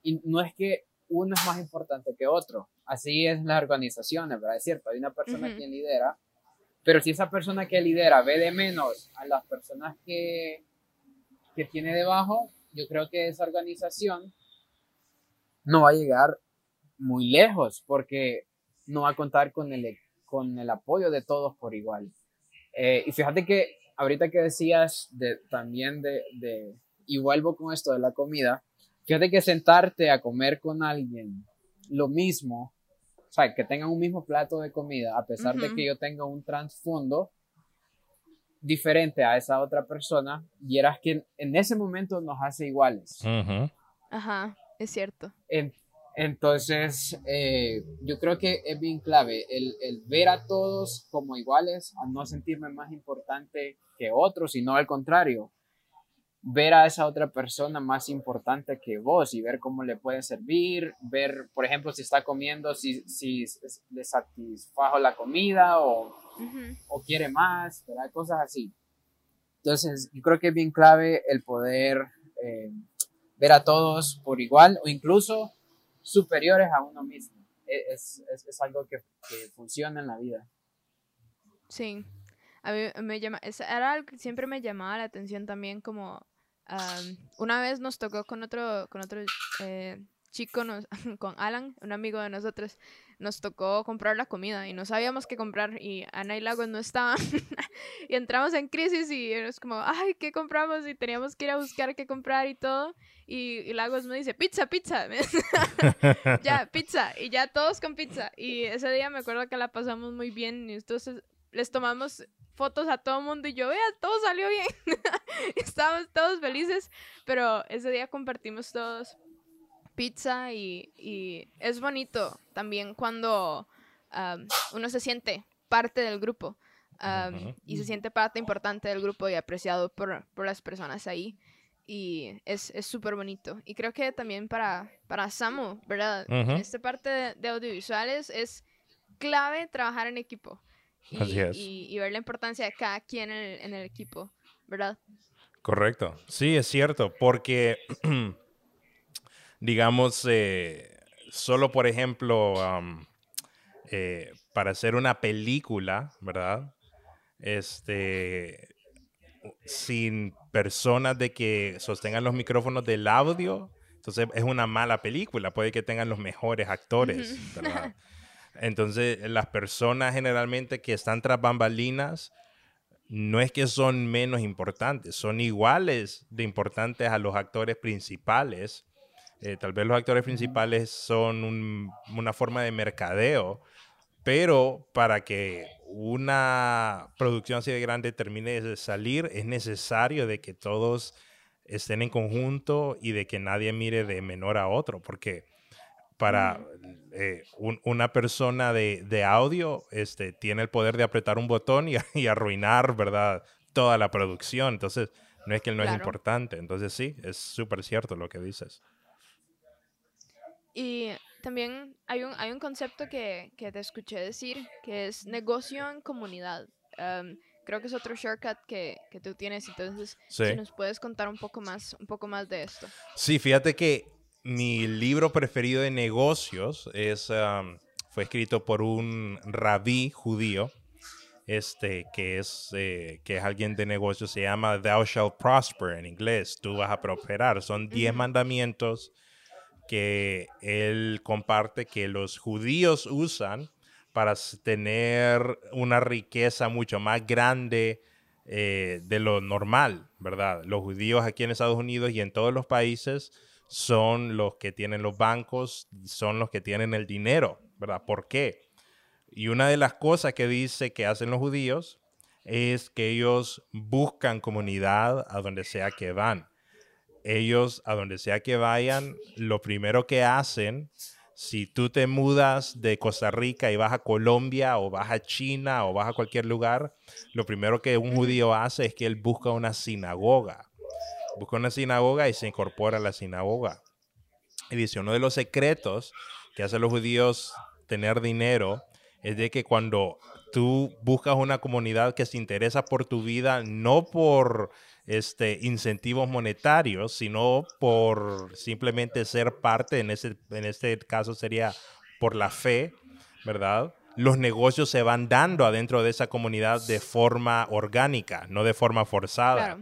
y no es que uno es más importante que otro. Así es las organizaciones, ¿verdad? Es cierto, hay una persona que lidera, pero si esa persona que lidera ve de menos a las personas que, que tiene debajo, yo creo que esa organización no va a llegar muy lejos porque no va a contar con el, con el apoyo de todos por igual. Eh, y fíjate que ahorita que decías de, también de, de, y vuelvo con esto de la comida, Fíjate que sentarte a comer con alguien lo mismo, o sea, que tengan un mismo plato de comida, a pesar de que yo tenga un trasfondo diferente a esa otra persona, y eras que en ese momento nos hace iguales. Ajá, es cierto. entonces, eh, yo creo que es bien clave el, el, ver a todos como iguales, a no sentirme más importante que otros, sino al contrario, ver a esa otra persona más importante que vos y ver cómo le puede servir, ver, por ejemplo, si está comiendo, si, si le satisfajo la comida o, o quiere más, ¿verdad? cosas así. Entonces, yo creo que es bien clave el poder eh, ver a todos por igual o incluso superiores a uno mismo. E, es, es, es algo que, que, funciona en la vida. Sí. A mí me llama, era algo que siempre me llamaba la atención también como una vez nos tocó con otro, con otro eh, chico, con Alan, un amigo de nosotros, nos tocó comprar la comida y no sabíamos qué comprar y Ana y Lagos no estaban. y entramos en crisis y es como, ay, ¿qué compramos? Y teníamos que ir a buscar qué comprar y todo. Y, Lagos me dice, pizza, pizza. ya, pizza. Y ya todos con pizza. Y ese día me acuerdo que la pasamos muy bien y entonces les tomamos fotos a todo el mundo y yo, vea, todo salió bien. Estábamos todos felices, pero ese día compartimos todos pizza y, y es bonito también cuando uno se siente parte del grupo y se siente parte importante del grupo y apreciado por, por las personas ahí. Y es súper bonito. Y creo que también para, para Samu, ¿verdad? En esta parte de, de audiovisuales es clave trabajar en equipo y, ver la importancia de cada quien en el, equipo, ¿verdad? Correcto. Sí, es cierto, porque, digamos, eh, solo por ejemplo, eh, para hacer una película, ¿verdad? Este, sin personas de que sostengan los micrófonos del audio, entonces es una mala película. Puede que tengan los mejores actores, ¿verdad? Entonces, las personas generalmente que están tras bambalinas no es que son menos importantes, son iguales de importantes a los actores principales. Eh, tal vez los actores principales son una forma de mercadeo, pero para que una producción así de grande termine de salir, es necesario de que todos estén en conjunto y de que nadie mire de menor a otro, porque para eh, una persona de, audio este, tiene el poder de apretar un botón y, arruinar, ¿verdad? Toda la producción. Entonces, no es que él no es importante. Entonces, sí, es súper cierto lo que dices. Y también hay un, hay un concepto que, te escuché decir, que es negocio en comunidad. creo que es otro shortcut que, tú tienes. Entonces, si nos puedes contar un poco más, un poco más de esto. Sí, fíjate que mi libro preferido de negocios es, fue escrito por un rabí judío, este, que es, eh, que es alguien de negocios, se llama Thou Shalt Prosper en inglés, tú vas a prosperar. Son 10 mandamientos que él comparte que los judíos usan para tener una riqueza mucho más grande eh, de lo normal, ¿verdad? Los judíos aquí en Estados Unidos y en todos los países son los que tienen los bancos, son los que tienen el dinero, ¿verdad? ¿Por qué? Y una de las cosas que dice que hacen los judíos es que ellos buscan comunidad a donde sea que van. Ellos, a donde sea que vayan, lo primero que hacen, si tú te mudas de Costa Rica y vas a Colombia o vas a China o vas a cualquier lugar, lo primero que un judío hace es que él busca una sinagoga. Busca una sinagoga y se incorpora a la sinagoga. Y dice, uno de los secretos que hacen los judíos tener dinero es de que cuando tú buscas una comunidad que se interesa por tu vida, no por este, incentivos monetarios, sino por simplemente ser parte, en, ese, en este caso sería por la fe, ¿verdad? Los negocios se van dando adentro de esa comunidad de forma orgánica, no de forma forzada.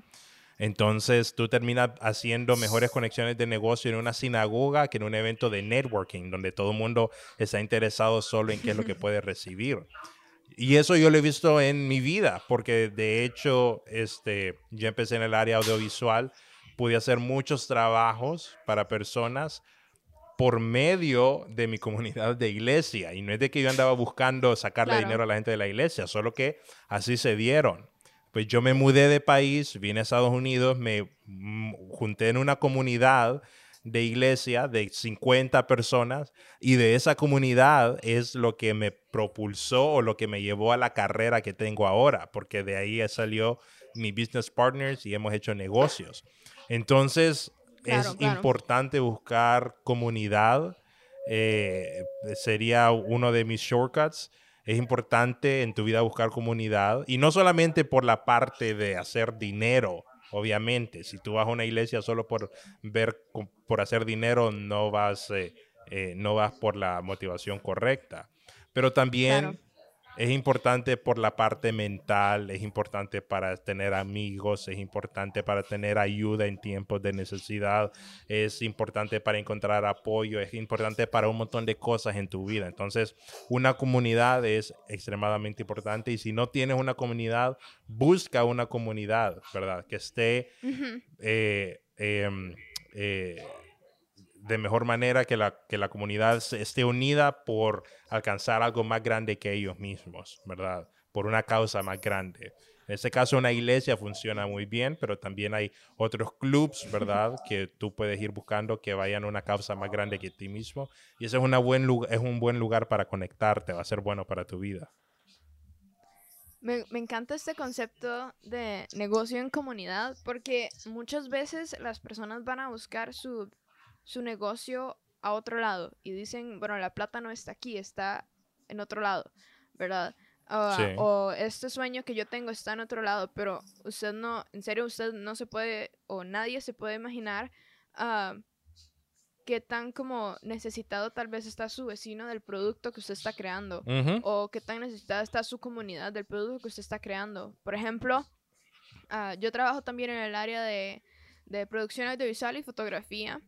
Entonces tú terminas haciendo mejores conexiones de negocio en una sinagoga que en un evento de networking, donde todo el mundo está interesado solo en qué es lo que puede recibir. Y eso yo lo he visto en mi vida, porque de hecho este, yo empecé en el área audiovisual, pude hacer muchos trabajos para personas por medio de mi comunidad de iglesia. Y no es de que yo andaba buscando sacarle dinero a la gente de la iglesia, solo que así se dieron. Pues yo me mudé de país, vine a Estados Unidos, me mm, junté en una comunidad de iglesia de 50 personas y de esa comunidad es lo que me propulsó o lo que me llevó a la carrera que tengo ahora, porque de ahí salió mi business partners y hemos hecho negocios. Entonces es importante buscar comunidad, eh, sería uno de mis shortcuts es importante en tu vida buscar comunidad y no solamente por la parte de hacer dinero, obviamente. Si tú vas a una iglesia solo por ver, por hacer dinero, no vas, eh, eh, no vas por la motivación correcta. Pero también es importante por la parte mental, es importante para tener amigos, es importante para tener ayuda en tiempos de necesidad, es importante para encontrar apoyo, es importante para un montón de cosas en tu vida. Entonces, una comunidad es extremadamente importante y si no tienes una comunidad, busca una comunidad, ¿verdad? Que esté... Eh, em, eh, de mejor manera que la, que la comunidad esté unida por alcanzar algo más grande que ellos mismos, ¿verdad? Por una causa más grande. En este caso, una iglesia funciona muy bien, pero también hay otros clubs, ¿verdad? Que tú puedes ir buscando que vayan a una causa más grande que ti mismo. Y ese es, una buen, es un buen lugar para conectarte, va a ser bueno para tu vida. Me, me, encanta este concepto de negocio en comunidad porque muchas veces las personas van a buscar su su negocio a otro lado y dicen, bueno, la plata no está aquí, está en otro lado, ¿verdad? Ah, o este sueño que yo tengo está en otro lado, pero usted no, en serio, usted no se puede, o nadie se puede imaginar uh, qué tan como necesitado tal vez está su vecino del producto que usted está creando, o qué tan necesitada está su comunidad del producto que usted está creando. Por ejemplo, ah, yo trabajo también en el área de, de producción audiovisual y fotografía.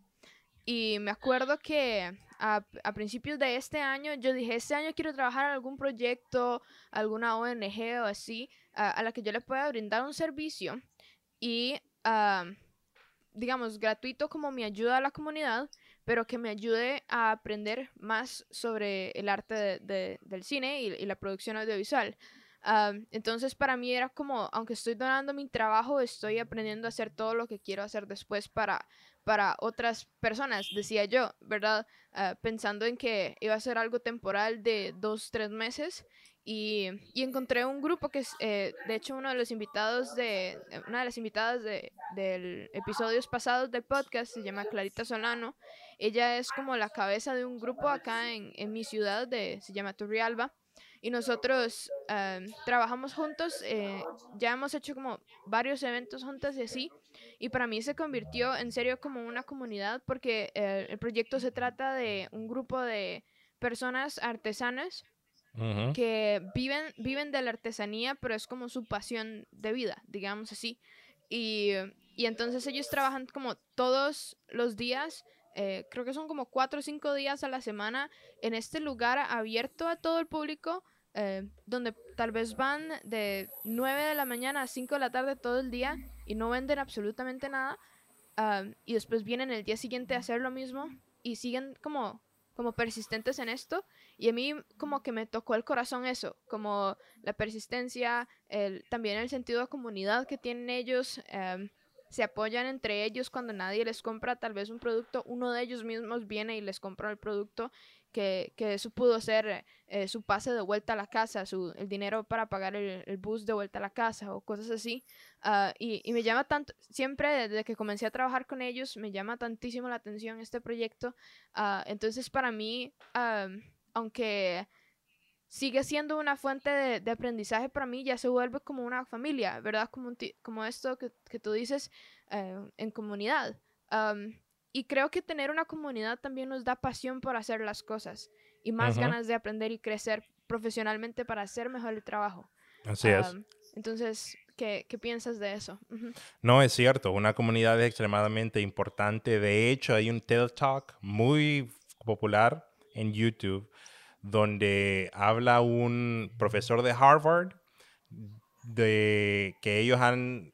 Y me acuerdo que a, principios de este año yo dije, este año quiero trabajar en algún proyecto, alguna ONG o así, a, la que yo le pueda brindar un servicio y, ah, digamos, gratuito como mi ayuda a la comunidad, pero que me ayude a aprender más sobre el arte del cine y, la producción audiovisual. Ah, entonces para mí era como, aunque estoy donando mi trabajo, estoy aprendiendo a hacer todo lo que quiero hacer después para, para otras personas, decía yo, ¿verdad? Ah, pensando en que iba a ser algo temporal de dos, tres meses. Y, encontré un grupo que es, eh, de hecho, uno de los invitados de, una de las invitadas de, del episodios pasados del podcast se llama Clarita Solano. Ella es como la cabeza de un grupo acá en, en mi ciudad, de, se llama Turrialba y nosotros ah, trabajamos juntos, eh, ya hemos hecho como varios eventos juntos y así, y para mí se convirtió en serio como una comunidad porque eh, el proyecto se trata de un grupo de personas artesanas que viven, viven de la artesanía, pero es como su pasión de vida, digamos así. Y, y entonces ellos trabajan como todos los días eh, creo que son como cuatro o cinco días a la semana, en este lugar abierto a todo el público, eh, donde tal vez van de 9 de la mañana a 5 de la tarde todo el día y no venden absolutamente nada. ah, y después vienen el día siguiente a hacer lo mismo y siguen como, como persistentes en esto. Y a mí como que me tocó el corazón eso, como la persistencia, el, también el sentido de comunidad que tienen ellos. em, se apoyan entre ellos cuando nadie les compra tal vez un producto, uno de ellos mismos viene y les compra el producto, que, que eso pudo ser eh, su pase de vuelta a la casa, su, el dinero para pagar el, bus de vuelta a la casa o cosas así. Ah, y, y me llama tanto, siempre desde que comencé a trabajar con ellos, me llama tantísimo la atención este proyecto. Ah, entonces para mí, aunque sigue siendo una fuente de, de aprendizaje para mí, ya se vuelve como una familia, ¿verdad? Como, un como esto que, que tú dices eh, en comunidad. Am, y creo que tener una comunidad también nos da pasión por hacer las cosas y más Ujú. ganas de aprender y crecer profesionalmente para hacer mejor el trabajo. Así es. Entonces, ¿qué, ¿qué piensas de eso? Ujú. No, es cierto, una comunidad es extremadamente importante. De hecho, hay un TED Talk muy popular en YouTube donde habla un profesor de Harvard de que ellos han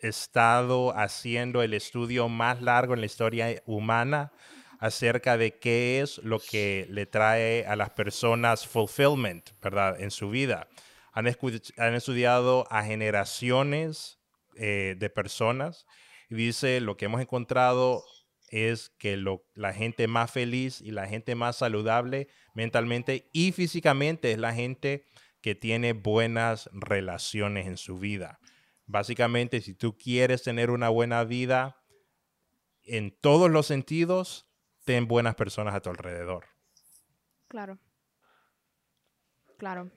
estado haciendo el estudio más largo en la historia humana acerca de qué es lo que le trae a las personas fulfillment, ¿verdad? En su vida. Han, han estudiado a generaciones eh, de personas y dice lo que hemos encontrado es que lo- la gente más feliz y la gente más saludable mentalmente y físicamente es la gente que tiene buenas relaciones en su vida. Básicamente, si tú quieres tener una buena vida en todos los sentidos, ten buenas personas a tu alrededor. Claro. Claro.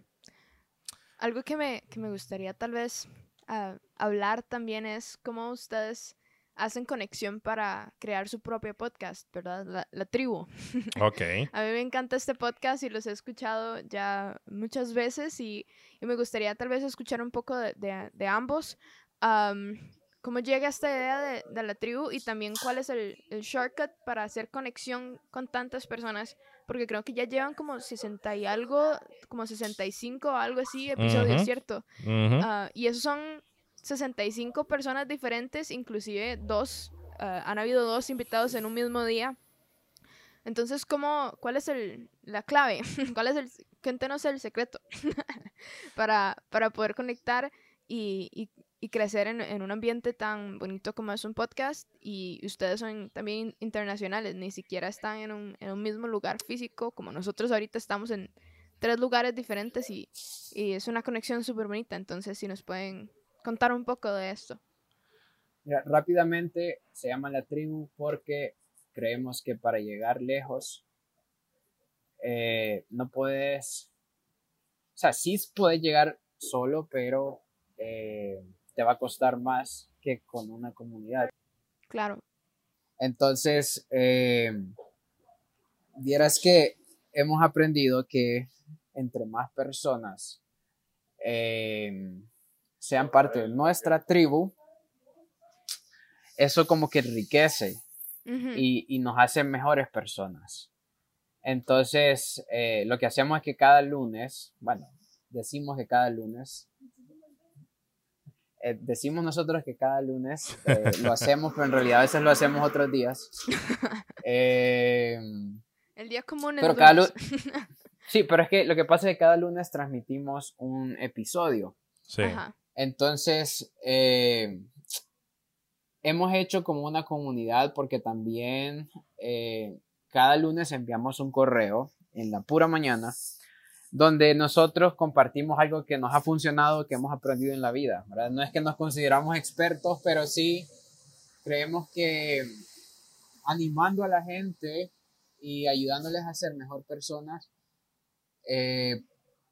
Algo que me, que me gustaría tal vez ah, hablar también es cómo ustedes hacen conexión para crear su propio podcast, ¿verdad? La, la tribu. Ok. A mí me encanta este podcast y los he escuchado ya muchas veces y, y me gustaría tal vez escuchar un poco de, de- de ambos. Am, ¿Cómo llega esta idea de, de la tribu y también cuál es el, el shortcut para hacer conexión con tantas personas? Porque creo que ya llevan como 60 y algo, como 65 o algo así episodios, Ujú. ¿cierto? Ujú. Ah, y esos son 65 personas diferentes, inclusive dos, ah, han habido dos invitados en un mismo día. Entonces, ¿cómo, ¿cuál es el, la clave? ¿Cuál es el, cuéntenos el secreto para, para poder conectar y, crecer en, en un ambiente tan bonito como es un podcast? Y ustedes son también internacionales, ni siquiera están en un, en un mismo lugar físico, como nosotros ahorita estamos en tres lugares diferentes y, y es una conexión súper bonita. Entonces, si nos pueden contar un poco de esto. Mira, rápidamente se llama la tribu porque creemos que para llegar lejos eh, no puedes, o sea, sí puedes llegar solo, pero eh, te va a costar más que con una comunidad. Claro, Entonces, eh, vieras que hemos aprendido que entre más personas eh, sean parte de nuestra tribu, eso como que enriquece y, y nos hace mejores personas. Entonces, eh, lo que hacemos es que cada lunes, bueno, decimos que cada lunes, eh, decimos nosotros que cada lunes eh, lo hacemos, pero en realidad a veces lo hacemos otros días. Eh, el día común es pero cada lunes. sí, pero es que lo que pasa es que cada lunes transmitimos un episodio. Sí. Ajá, Entonces, eh, hemos hecho como una comunidad porque también eh, cada lunes enviamos un correo en la pura mañana donde nosotros compartimos algo que nos ha funcionado, que hemos aprendido en la vida. No es que nos consideramos expertos, pero sí creemos que animando a la gente y ayudándoles a ser mejor personas, eh,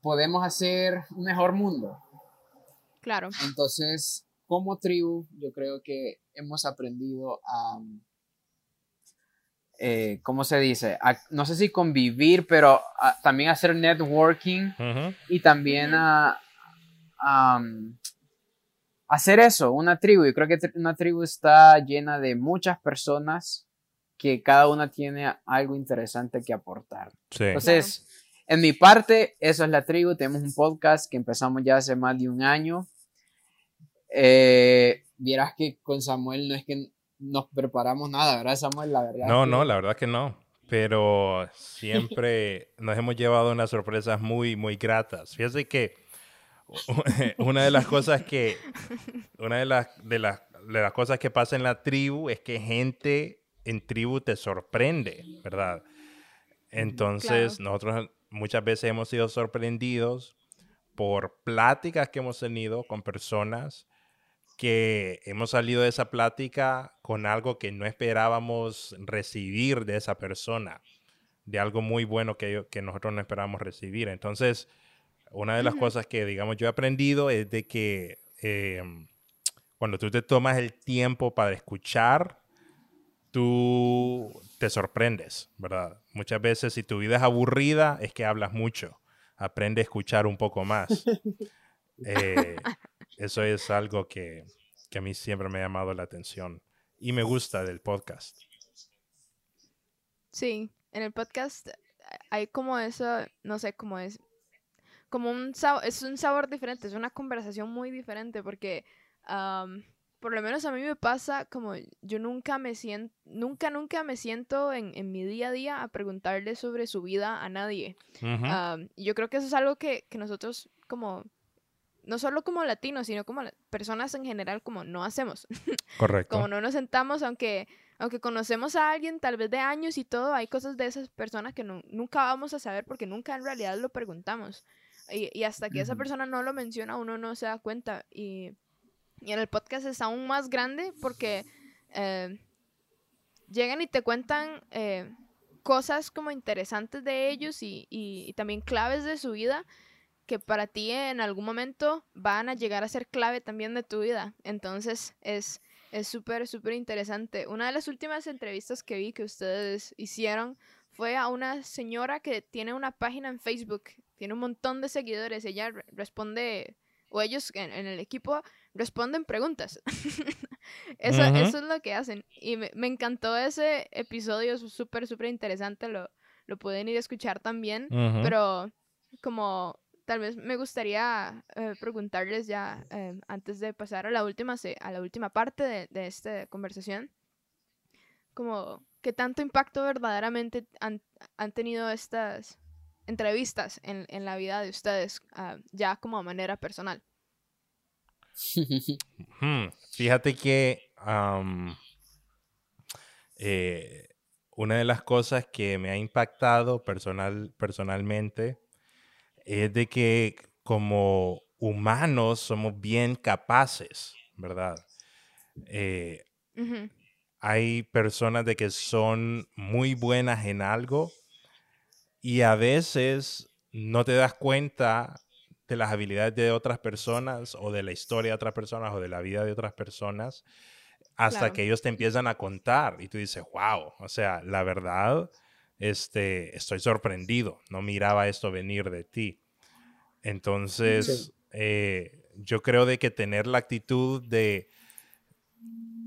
podemos hacer un mejor mundo. Claro, Entonces, como tribu, yo creo que hemos aprendido a, eh, ¿cómo se dice? A- no sé si convivir, pero a- también hacer networking y también a, a, um, hacer eso, una tribu. Yo creo que tri- una tribu está llena de muchas personas que cada una tiene algo interesante que aportar. Sí. Entonces, en mi parte, eso es la tribu. Tenemos un podcast que empezamos ya hace más de un año. Eh, vieras que con Samuel no es que nos preparamos nada, ¿verdad, Samuel? La verdad. No, que- no, la verdad que no. Pero siempre nos hemos llevado unas sorpresas muy, muy gratas. Fíjate que una de las cosas que, una de las, de las, de las cosas que pasa en la tribu es que gente en tribu te sorprende, ¿verdad? Entonces, nosotros muchas veces hemos sido sorprendidos por pláticas que hemos tenido con personas que hemos salido de esa plática con algo que no esperábamos recibir de esa persona, de algo muy bueno que, yo- que nosotros no esperábamos recibir. Entonces, una de las cosas que, digamos, yo he aprendido es de que eh, cuando tú te tomas el tiempo para escuchar, tú te sorprendes, ¿verdad? Muchas veces si tu vida es aburrida, es que hablas mucho. Aprende a escuchar un poco más. Eh, eso es algo que, que a mí siempre me ha llamado la atención y me gusta del podcast. Sí, en el podcast hay como eso, no sé cómo es, como un sabor, es un sabor diferente, es una conversación muy diferente porque am, por lo menos a mí me pasa como yo nunca me siento, nunca, nunca me siento en, en mi día a día a preguntarle sobre su vida a nadie. Ujú, Am, y yo creo que eso es algo que, que nosotros como, no solo como latinos, sino como personas en general como no hacemos. Correcto. Como no nos sentamos, aunque, aunque conocemos a alguien tal vez de años y todo, hay cosas de esas personas que nu- nunca vamos a saber porque nunca en realidad lo preguntamos. Y, y hasta que esa Ujú. persona no lo menciona, uno no se da cuenta. Y, y en el podcast es aún más grande porque eh, llegan y te cuentan eh, cosas como interesantes de ellos y, y- y también claves de su vida que para ti en algún momento van a llegar a ser clave también de tu vida. Entonces es es súper, súper interesante. Una de las últimas entrevistas que vi que ustedes hicieron fue a una señora que tiene una página en Facebook, tiene un montón de seguidores, ella re- responde, o ellos en, en el equipo responden preguntas. eso, eso es lo que hacen. Y me, me encantó ese episodio, es súper, súper interesante, lo, lo pueden ir a escuchar también. Pero como tal vez me gustaría eh, preguntarles ya eh, antes de pasar a la última a la última parte de, de esta conversación como qué tanto impacto verdaderamente han, han tenido estas entrevistas en, en la vida de ustedes ah, ya como a manera personal Hmm, Fíjate que am, eh, una de las cosas que me ha impactado personal, personalmente es de que como humanos somos bien capaces, ¿verdad? Eh, hay personas de que son muy buenas en algo y a veces no te das cuenta de las habilidades de otras personas o de la historia de otras personas o de la vida de otras personas hasta Claro. que ellos te empiezan a contar y tú dices, wow, o sea, la verdad, este, estoy sorprendido, no miraba esto venir de ti. Entonces, eh, yo creo de que tener la actitud de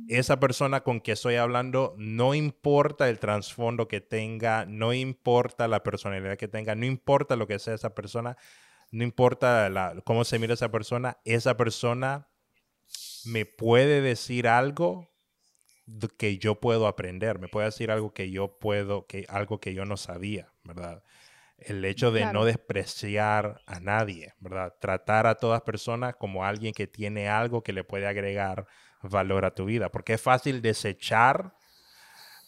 esa persona con que estoy hablando, no importa el trasfondo que tenga, no importa la personalidad que tenga, no importa lo que sea esa persona, no importa la- cómo se mira esa persona, esa persona me puede decir algo que yo puedo aprender, me puede decir algo que yo puedo, que algo que yo no sabía, ¿verdad? El hecho de Claro. no despreciar a nadie, ¿verdad? Tratar a todas personas como alguien que tiene algo que le puede agregar valor a tu vida, porque es fácil desechar,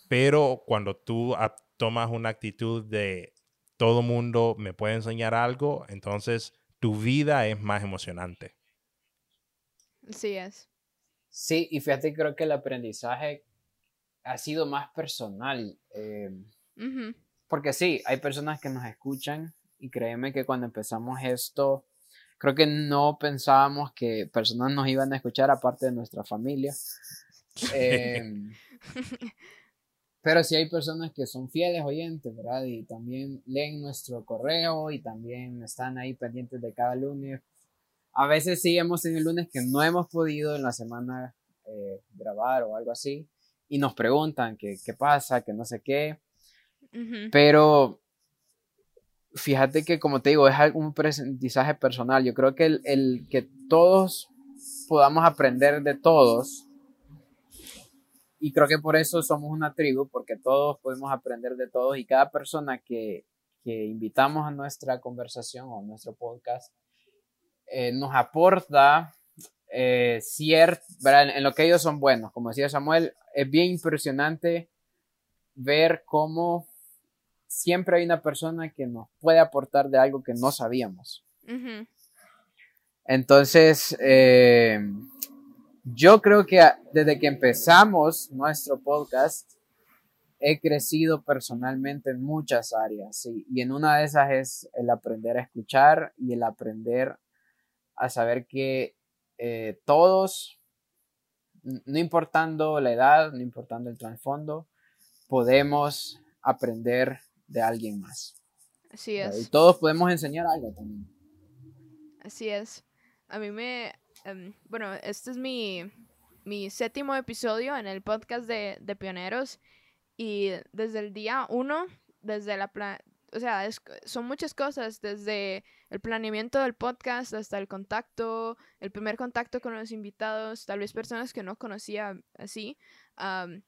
pero cuando tú tomas una actitud de todo mundo me puede enseñar algo, entonces tu vida es más emocionante. sí es Sí, y fíjate, creo que el aprendizaje ha sido más personal. eh, Ujú, porque sí, hay personas que nos escuchan y créeme que cuando empezamos esto, creo que no pensábamos que personas nos iban a escuchar aparte de nuestra familia. Eh, pero sí hay personas que son fieles oyentes, ¿verdad? Y también leen nuestro correo y también están ahí pendientes de cada lunes. A veces sí hemos tenido lunes que no hemos podido en la semana eh, grabar o algo así. y nos preguntan qué, qué pasa, que no sé qué. Pero fíjate que, como te digo, es un aprendizaje personal. Yo creo que el, el que todos podamos aprender de todos, y creo que por eso somos una tribu, porque todos podemos aprender de todos y cada persona que, que invitamos a nuestra conversación o a nuestro podcast eh, nos aporta eh, cierto, ¿verdad? en lo que ellos son buenos. Como decía Samuel, es bien impresionante ver cómo siempre hay una persona que nos puede aportar de algo que no sabíamos. Entonces, eh, yo creo que desde que empezamos nuestro podcast, he crecido personalmente en muchas áreas, sí, y en una de esas es el aprender a escuchar y el aprender a saber que eh, todos, no importando la edad, no importando el trasfondo, podemos aprender de alguien más. Así Y es. todos podemos enseñar algo también. Así es. A mí me... em, bueno, este es mi, mi séptimo episodio en el podcast de, de Pioneros y desde el día uno, desde la... o sea, es- son muchas cosas, desde el planeamiento del podcast hasta el contacto, el primer contacto con los invitados, tal vez personas que no conocía así. am,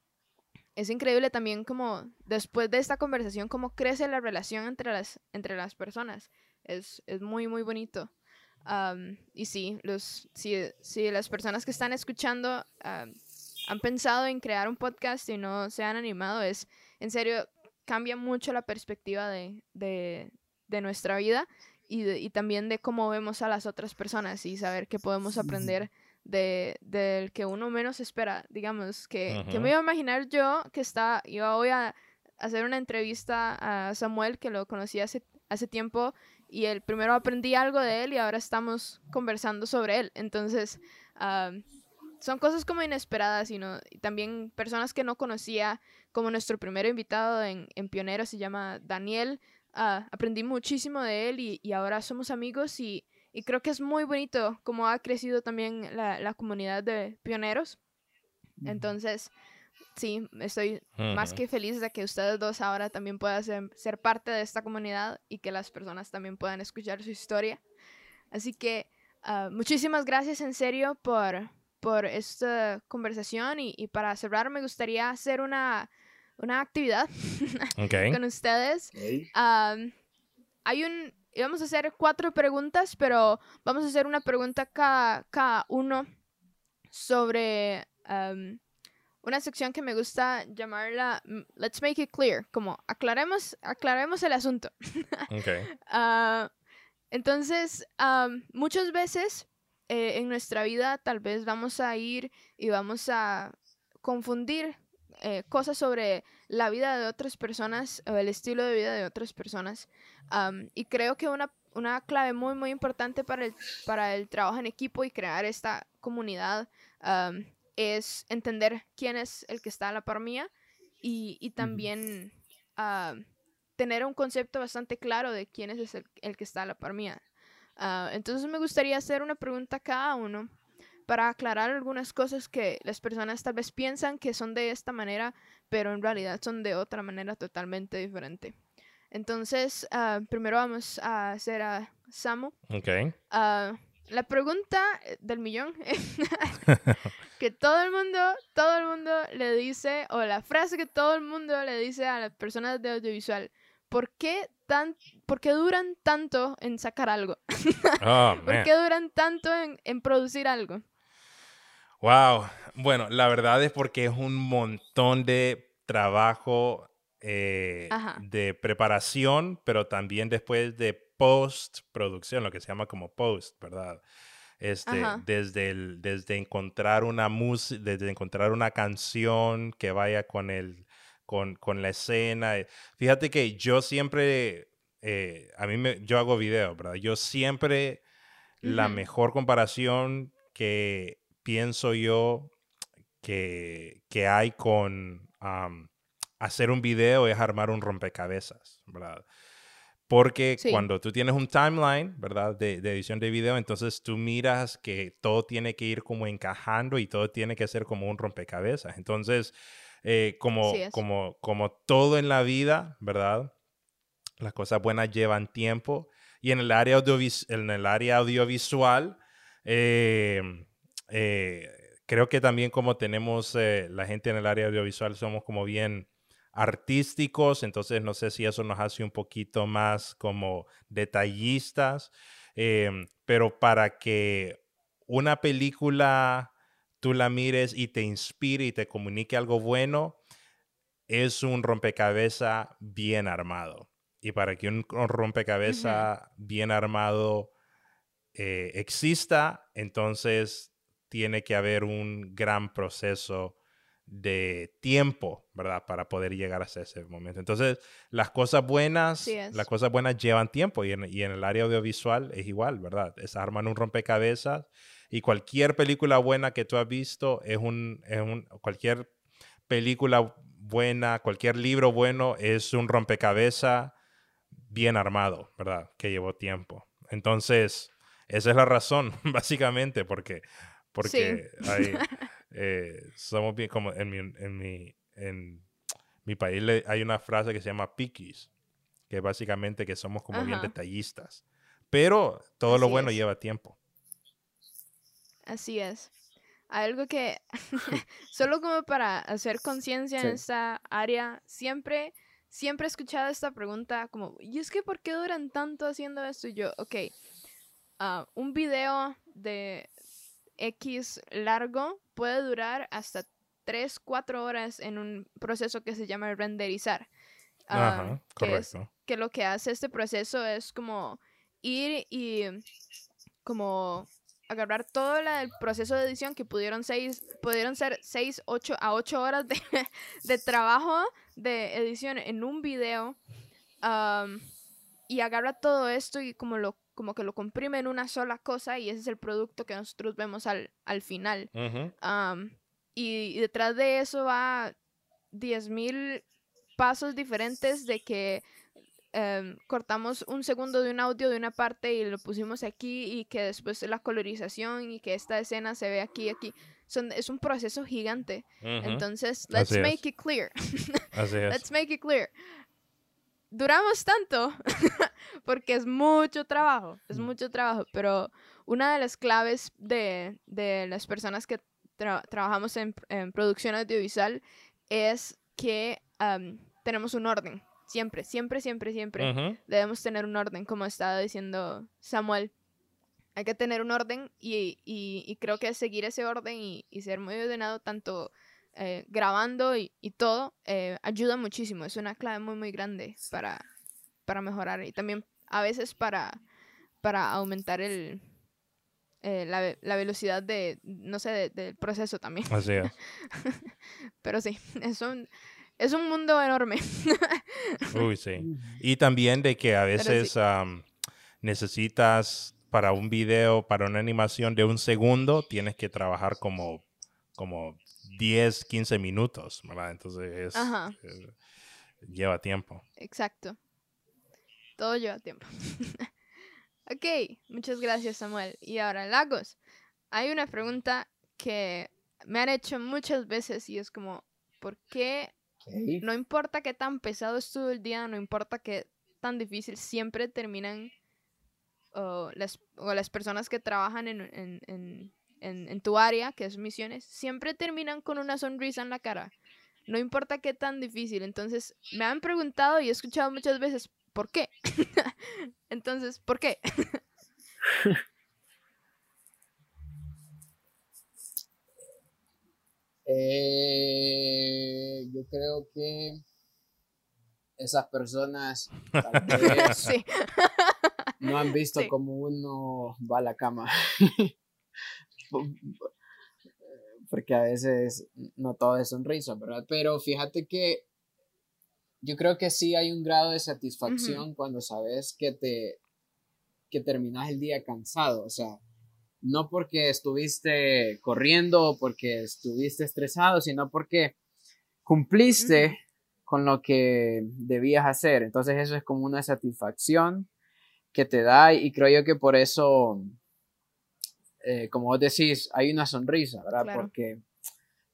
es increíble también como después de esta conversación, cómo crece la relación entre las, entre las personas. Es, es muy, muy bonito. Am, y sí, los, si, si las personas que están escuchando han pensado en crear un podcast y no se han animado, es en serio, cambia mucho la perspectiva de, de, de nuestra vida y, de- y también de cómo vemos a las otras personas y saber que podemos aprender de, del que uno menos espera. Digamos, que, que me iba a imaginar yo que está, yo voy a hacer una entrevista a Samuel, que lo conocí hace, hace tiempo, y el primero aprendí algo de él y ahora estamos conversando sobre él. Entonces, am, son cosas como inesperadas y, no- y también personas que no conocía, como nuestro primer invitado en, en Pionero se llama Daniel. ah, aprendí muchísimo de él y, y ahora somos amigos y, y creo que es muy bonito cómo ha crecido también la, la comunidad de pioneros. Entonces, sí, estoy más que feliz de que ustedes dos ahora también puedan ser, ser parte de esta comunidad y que las personas también puedan escuchar su historia. Así que ah, muchísimas gracias en serio por, por esta conversación y, y para cerrar me gustaría hacer una, una actividad Ok. con ustedes. Am, hay un, íbamos a hacer cuatro preguntas, pero vamos a hacer una pregunta cada, cada uno sobre am, una sección que me gusta llamarla mm, Let's Make It Clear, como aclaremos, aclaremos el asunto. Ok. Ah, entonces, am, muchas veces eh, en nuestra vida tal vez vamos a ir y vamos a confundir eh, cosas sobre la vida de otras personas o el estilo de vida de otras personas. Am, y creo que una, una clave muy, muy importante para el, para el trabajo en equipo y crear esta comunidad am, es entender quién es el que está a la par mía y, y también am, tener un concepto bastante claro de quién es el, el que está a la par mía. Ah, entonces me gustaría hacer una pregunta a cada uno para aclarar algunas cosas que las personas tal vez piensan que son de esta manera, pero en realidad son de otra manera totalmente diferente. Entonces, ah, primero vamos a hacer a Samu. Ok. Ah, la pregunta eh, del millón que todo el mundo, todo el mundo le dice, o la frase que todo el mundo le dice a las personas de audiovisual, ¿por qué, tan, ¿por qué duran tanto en sacar algo? Oh, ¿Por qué duran tanto en, en producir algo? Wow. Bueno, la verdad es porque es un montón de trabajo eh, de preparación, pero también después de postproducción, lo que se llama como post, ¿verdad? Este, Ajá. desde, el, desde encontrar una música, desde encontrar una canción que vaya con el, con, con la escena. Fíjate que yo siempre, eh, a mí me, yo hago videos, ¿verdad? Yo siempre, la mejor comparación que pienso yo que, que hay con am, hacer un video es armar un rompecabezas, ¿verdad? Porque Sí. cuando tú tienes un timeline, ¿verdad? De, de edición de video, entonces tú miras que todo tiene que ir como encajando y todo tiene que ser como un rompecabezas. Entonces, eh, como, como, como todo en la vida, ¿verdad? Las cosas buenas llevan tiempo. Y en el área, audiovis- en el área audiovisual, eh, eh, creo que también como tenemos eh, la gente en el área audiovisual, somos como bien artísticos, entonces no sé si eso nos hace un poquito más como detallistas, em, pero para que una película tú la mires y te inspire y te comunique algo bueno, es un rompecabezas bien armado. Y para que un rompecabezas bien armado eh, exista, entonces tiene que haber un gran proceso de tiempo, ¿verdad? Para poder llegar hasta ese momento. Entonces, las cosas buenas, las cosas buenas llevan tiempo y en, y en el área audiovisual es igual, ¿verdad? Es arman un rompecabezas y cualquier película buena que tú has visto es un, es un cualquier película buena, cualquier libro bueno es un rompecabezas bien armado, ¿verdad? Que llevó tiempo. Entonces, esa es la razón, básicamente, porque, porque hay, eh, somos bien como en mi, en mi, en mi país le- hay una frase que se llama piquis, que básicamente que somos como bien Ajá. detallistas. Pero todo lo Así bueno es. lleva tiempo. Así es. Algo que, solo como para hacer conciencia en Sí. esta área, siempre, siempre he escuchado esta pregunta como, ¿y es que por qué duran tanto haciendo esto? Y yo, ok, ah, un video de X largo puede durar hasta 3, 4 horas en un proceso que se llama renderizar. ah, Ajá, que es que lo que hace este proceso es como ir y como agarrar todo el proceso de edición que pudieron seis, pudieron ser 6, 8 a 8 horas de, de trabajo de edición en un video am, y agarra todo esto y como lo como que lo comprime en una sola cosa y ese es el producto que nosotros vemos al, al final. Ujú, Am, y, y detrás de eso va 10.000 pasos diferentes de que em, cortamos un segundo de un audio de una parte y lo pusimos aquí y que después la colorización y que esta escena se ve aquí aquí. Son, es un proceso gigante. ujú, Entonces, let's Así es. make it clear. Así es. Let's make it clear. Duramos tanto porque es mucho trabajo, es Mm. mucho trabajo, pero una de las claves de, de las personas que tra- trabajamos en, en producción audiovisual es que am, tenemos un orden, siempre, siempre, siempre, siempre debemos tener un orden, como estaba diciendo Samuel. Hay que tener un orden y, y- y creo que seguir ese orden y, y ser muy ordenado, tanto eh, grabando y, y todo, eh, ayuda muchísimo. Es una clave muy, muy grande para, para mejorar y también a veces para, para aumentar el, eh, la, la velocidad de, no sé, de- del proceso también. Así es. Pero sí, es un, es un mundo enorme. Uy, sí. Y también de que a sí. veces necesitas para un video, para una animación de un segundo, tienes que trabajar como, como 10, 15 minutos, ¿verdad? Entonces es, Ajá. eh, lleva tiempo. Exacto. Todo lleva tiempo. ok, muchas gracias Samuel. Y ahora, Lagos, hay una pregunta que me han hecho muchas veces y es como, ¿por qué no importa qué tan pesado estuvo el día, no importa qué tan difícil, siempre terminan o las, o las personas que trabajan en, en, en, en, en tu área, que es misiones, siempre terminan con una sonrisa en la cara. No importa qué tan difícil. Entonces, me han preguntado y he escuchado muchas veces, ¿por qué? Entonces, ¿por qué? Eh, yo creo que esas personas tal vez sí, no han visto Sí. cómo uno va a la cama. Porque a veces no todo es sonrisa, ¿verdad? Pero fíjate que yo creo que sí hay un grado de satisfacción cuando sabes que te que terminas el día cansado, o sea, no porque estuviste corriendo o porque estuviste estresado, sino porque cumpliste con lo que debías hacer. Entonces eso es como una satisfacción que te da y creo yo que por eso, eh, como vos decís, hay una sonrisa, ¿verdad? Claro. Porque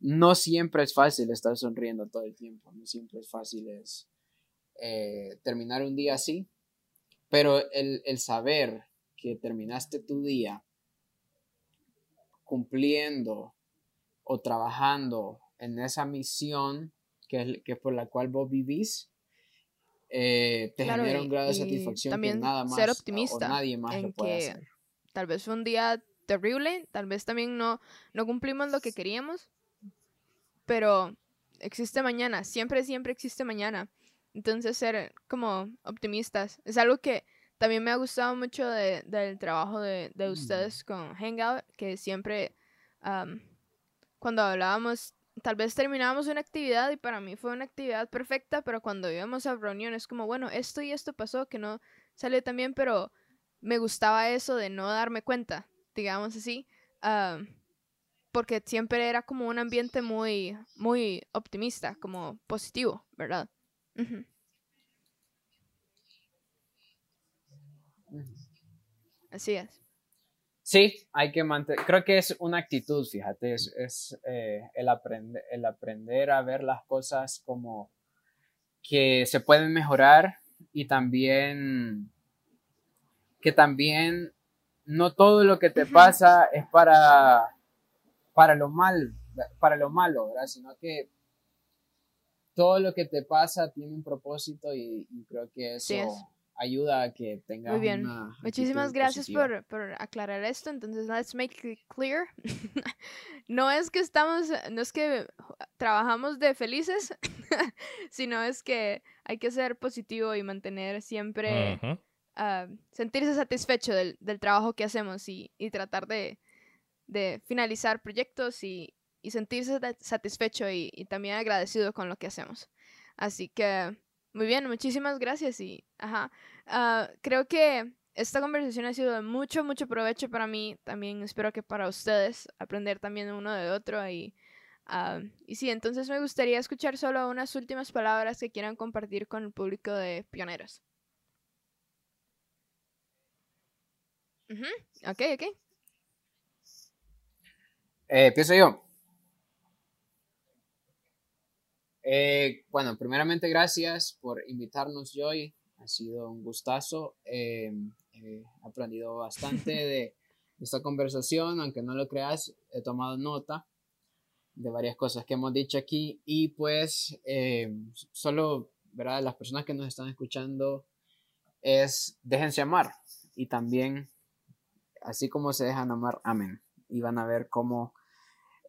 no siempre es fácil estar sonriendo todo el tiempo, no siempre es fácil es, eh, terminar un día así, pero el, el saber que terminaste tu día cumpliendo o trabajando en esa misión que es, que por la cual vos vivís, eh, te genera un grado de satisfacción también que nada más ser optimista o nadie más en lo puede que hacer. Tal vez un día terrible, tal vez también no, no cumplimos lo que queríamos, pero existe mañana, siempre, siempre existe mañana. Entonces ser como optimistas es algo que también me ha gustado mucho de- del trabajo de, de Mm. ustedes con Hangout, que siempre am, cuando hablábamos, tal vez terminábamos una actividad y para mí fue una actividad perfecta, pero cuando íbamos a reuniones como, bueno, esto y esto pasó que no salió tan bien, pero me gustaba eso de no darme cuenta, digamos así, am, porque siempre era como un ambiente muy, muy optimista, como positivo, ¿verdad? Así es. Sí, hay que mantener, creo que es una actitud, fíjate, es, eh, el, aprender, el aprender a ver las cosas como que se pueden mejorar y también que también no todo lo que te pasa es para, para lo mal, para lo malo, ¿verdad? Sino que todo lo que te pasa tiene un propósito y, y creo que eso Sí es. ayuda a que tengas Muy bien. una Muchísimas gracias por, por aclarar esto. Entonces, let's make it clear. no es que estamos, no es que trabajamos de felices, sino es que hay que ser positivo y mantener siempre. Ah, sentirse satisfecho del, del trabajo que hacemos y, y tratar de, de finalizar proyectos y, y sentirse sat- satisfecho y, y también agradecido con lo que hacemos. Así que, muy bien, muchísimas gracias y, ajá, ah, creo que esta conversación ha sido de mucho, mucho provecho para mí. También espero que para ustedes aprender también uno de otro y, ah, y sí, entonces me gustaría escuchar solo unas últimas palabras que quieran compartir con el público de Pioneros. Ujú, Ok, ok. Eh, empiezo yo. Eh, bueno, primeramente gracias por invitarnos, Joy. Ha sido un gustazo. Eh, he aprendido bastante de esta conversación, aunque no lo creas, he tomado nota de varias cosas que hemos dicho aquí y pues eh, solo, ¿verdad? Las personas que nos están escuchando es déjense amar y también así como se dejan amar, amén. Y van a ver cómo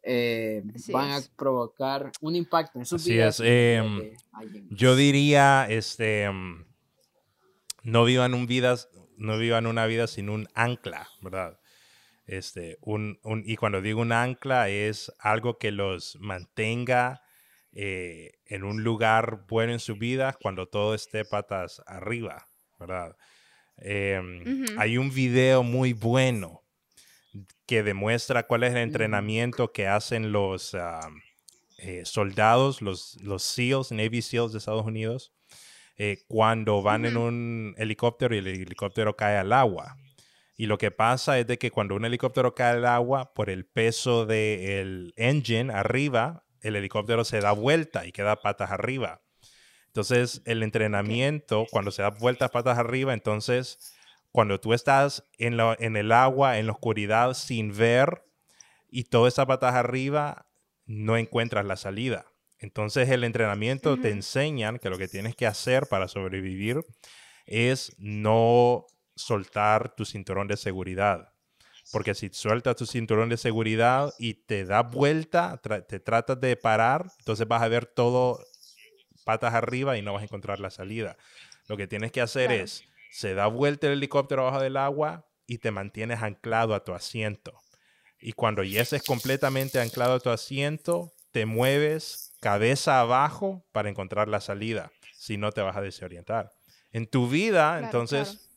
eh, van es. a provocar un impacto en sus Así vidas. es, em. Yo diría, este, mm, no vivan un vidas, no vivan una vida sin un ancla, ¿verdad? Este, un, un- y cuando digo un ancla es algo que los mantenga eh, en un lugar bueno en su vida cuando todo esté patas arriba, ¿verdad? Em. Hay un video muy bueno que demuestra cuál es el entrenamiento que hacen los eh, soldados, los, los SEALs, Navy SEALs de Estados Unidos, eh, cuando van en un helicóptero y el helicóptero cae al agua. Y lo que pasa es de que cuando un helicóptero cae al agua, por el peso del engine arriba, el helicóptero se da vuelta y queda patas arriba. Entonces, el entrenamiento, cuando se da vueltas patas arriba, entonces, cuando tú estás en, la- en el agua, en la oscuridad, sin ver, y todo está patas arriba, no encuentras la salida. Entonces, el entrenamiento te enseñan que lo que tienes que hacer para sobrevivir es no soltar tu cinturón de seguridad. Porque si sueltas tu cinturón de seguridad y te da vuelta, tra- te tratas de parar, entonces vas a ver todo patas arriba y no vas a encontrar la salida. Lo que tienes que hacer Claro. es, se da vuelta el helicóptero abajo del agua y te mantienes anclado a tu asiento. Y cuando ya estés completamente anclado a tu asiento, te mueves cabeza abajo para encontrar la salida. Si no, te vas a desorientar. En tu vida, Claro, entonces,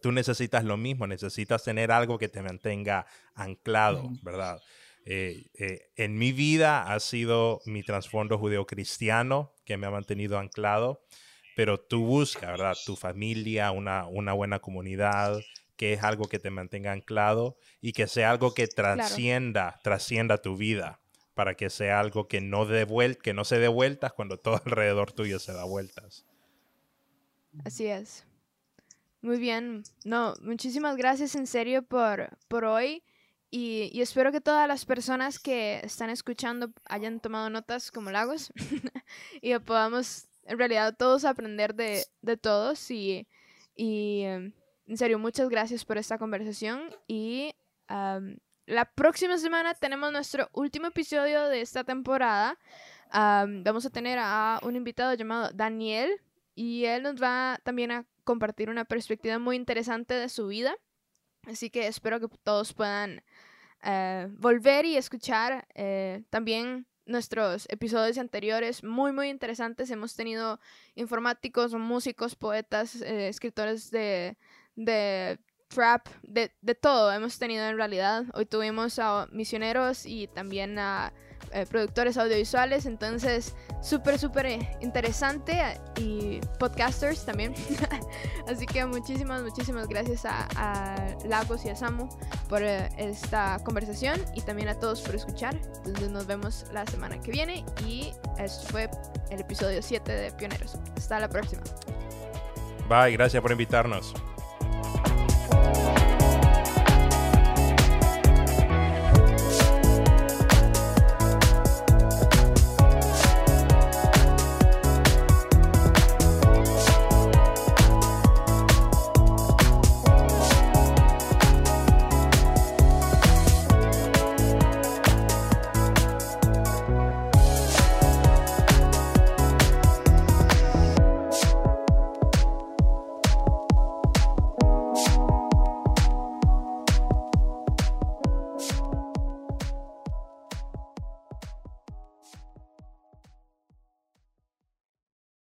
tú necesitas lo mismo, necesitas tener algo que te mantenga anclado. ¿verdad? Eh, eh, en mi vida ha sido mi trasfondo judeocristiano que me ha mantenido anclado, pero tú buscas, ¿verdad? Tu familia, una, una buena comunidad, que es algo que te mantenga anclado y que sea algo que trascienda, trascienda tu vida para que sea algo que no, dé que no se dé vueltas cuando todo alrededor tuyo se da vueltas. Así es. Muy bien. No, muchísimas gracias en serio por, por hoy. Y, y, espero que todas las personas que están escuchando hayan tomado notas como Lagos y podamos en realidad todos aprender de, de todos. Y, y em, en serio, muchas gracias por esta conversación. Y la próxima semana tenemos nuestro último episodio de esta temporada. vamos a tener a un invitado llamado Daniel y él nos va también a compartir una perspectiva muy interesante de su vida. Así que espero que todos puedan eh, volver y escuchar eh, también nuestros episodios anteriores muy muy interesantes. Hemos tenido informáticos, músicos, poetas, eh, escritores de, de trap, de, de, todo hemos tenido en realidad. Hoy tuvimos a misioneros y también a eh, productores audiovisuales, entonces súper, súper interesante y podcasters también. Así que muchísimas, muchísimas gracias a, Lagos y a Samu por eh, esta conversación y también a todos por escuchar. Entonces nos vemos la semana que viene y esto fue el episodio 7 de Pioneros. Hasta la próxima. Bye, gracias por invitarnos.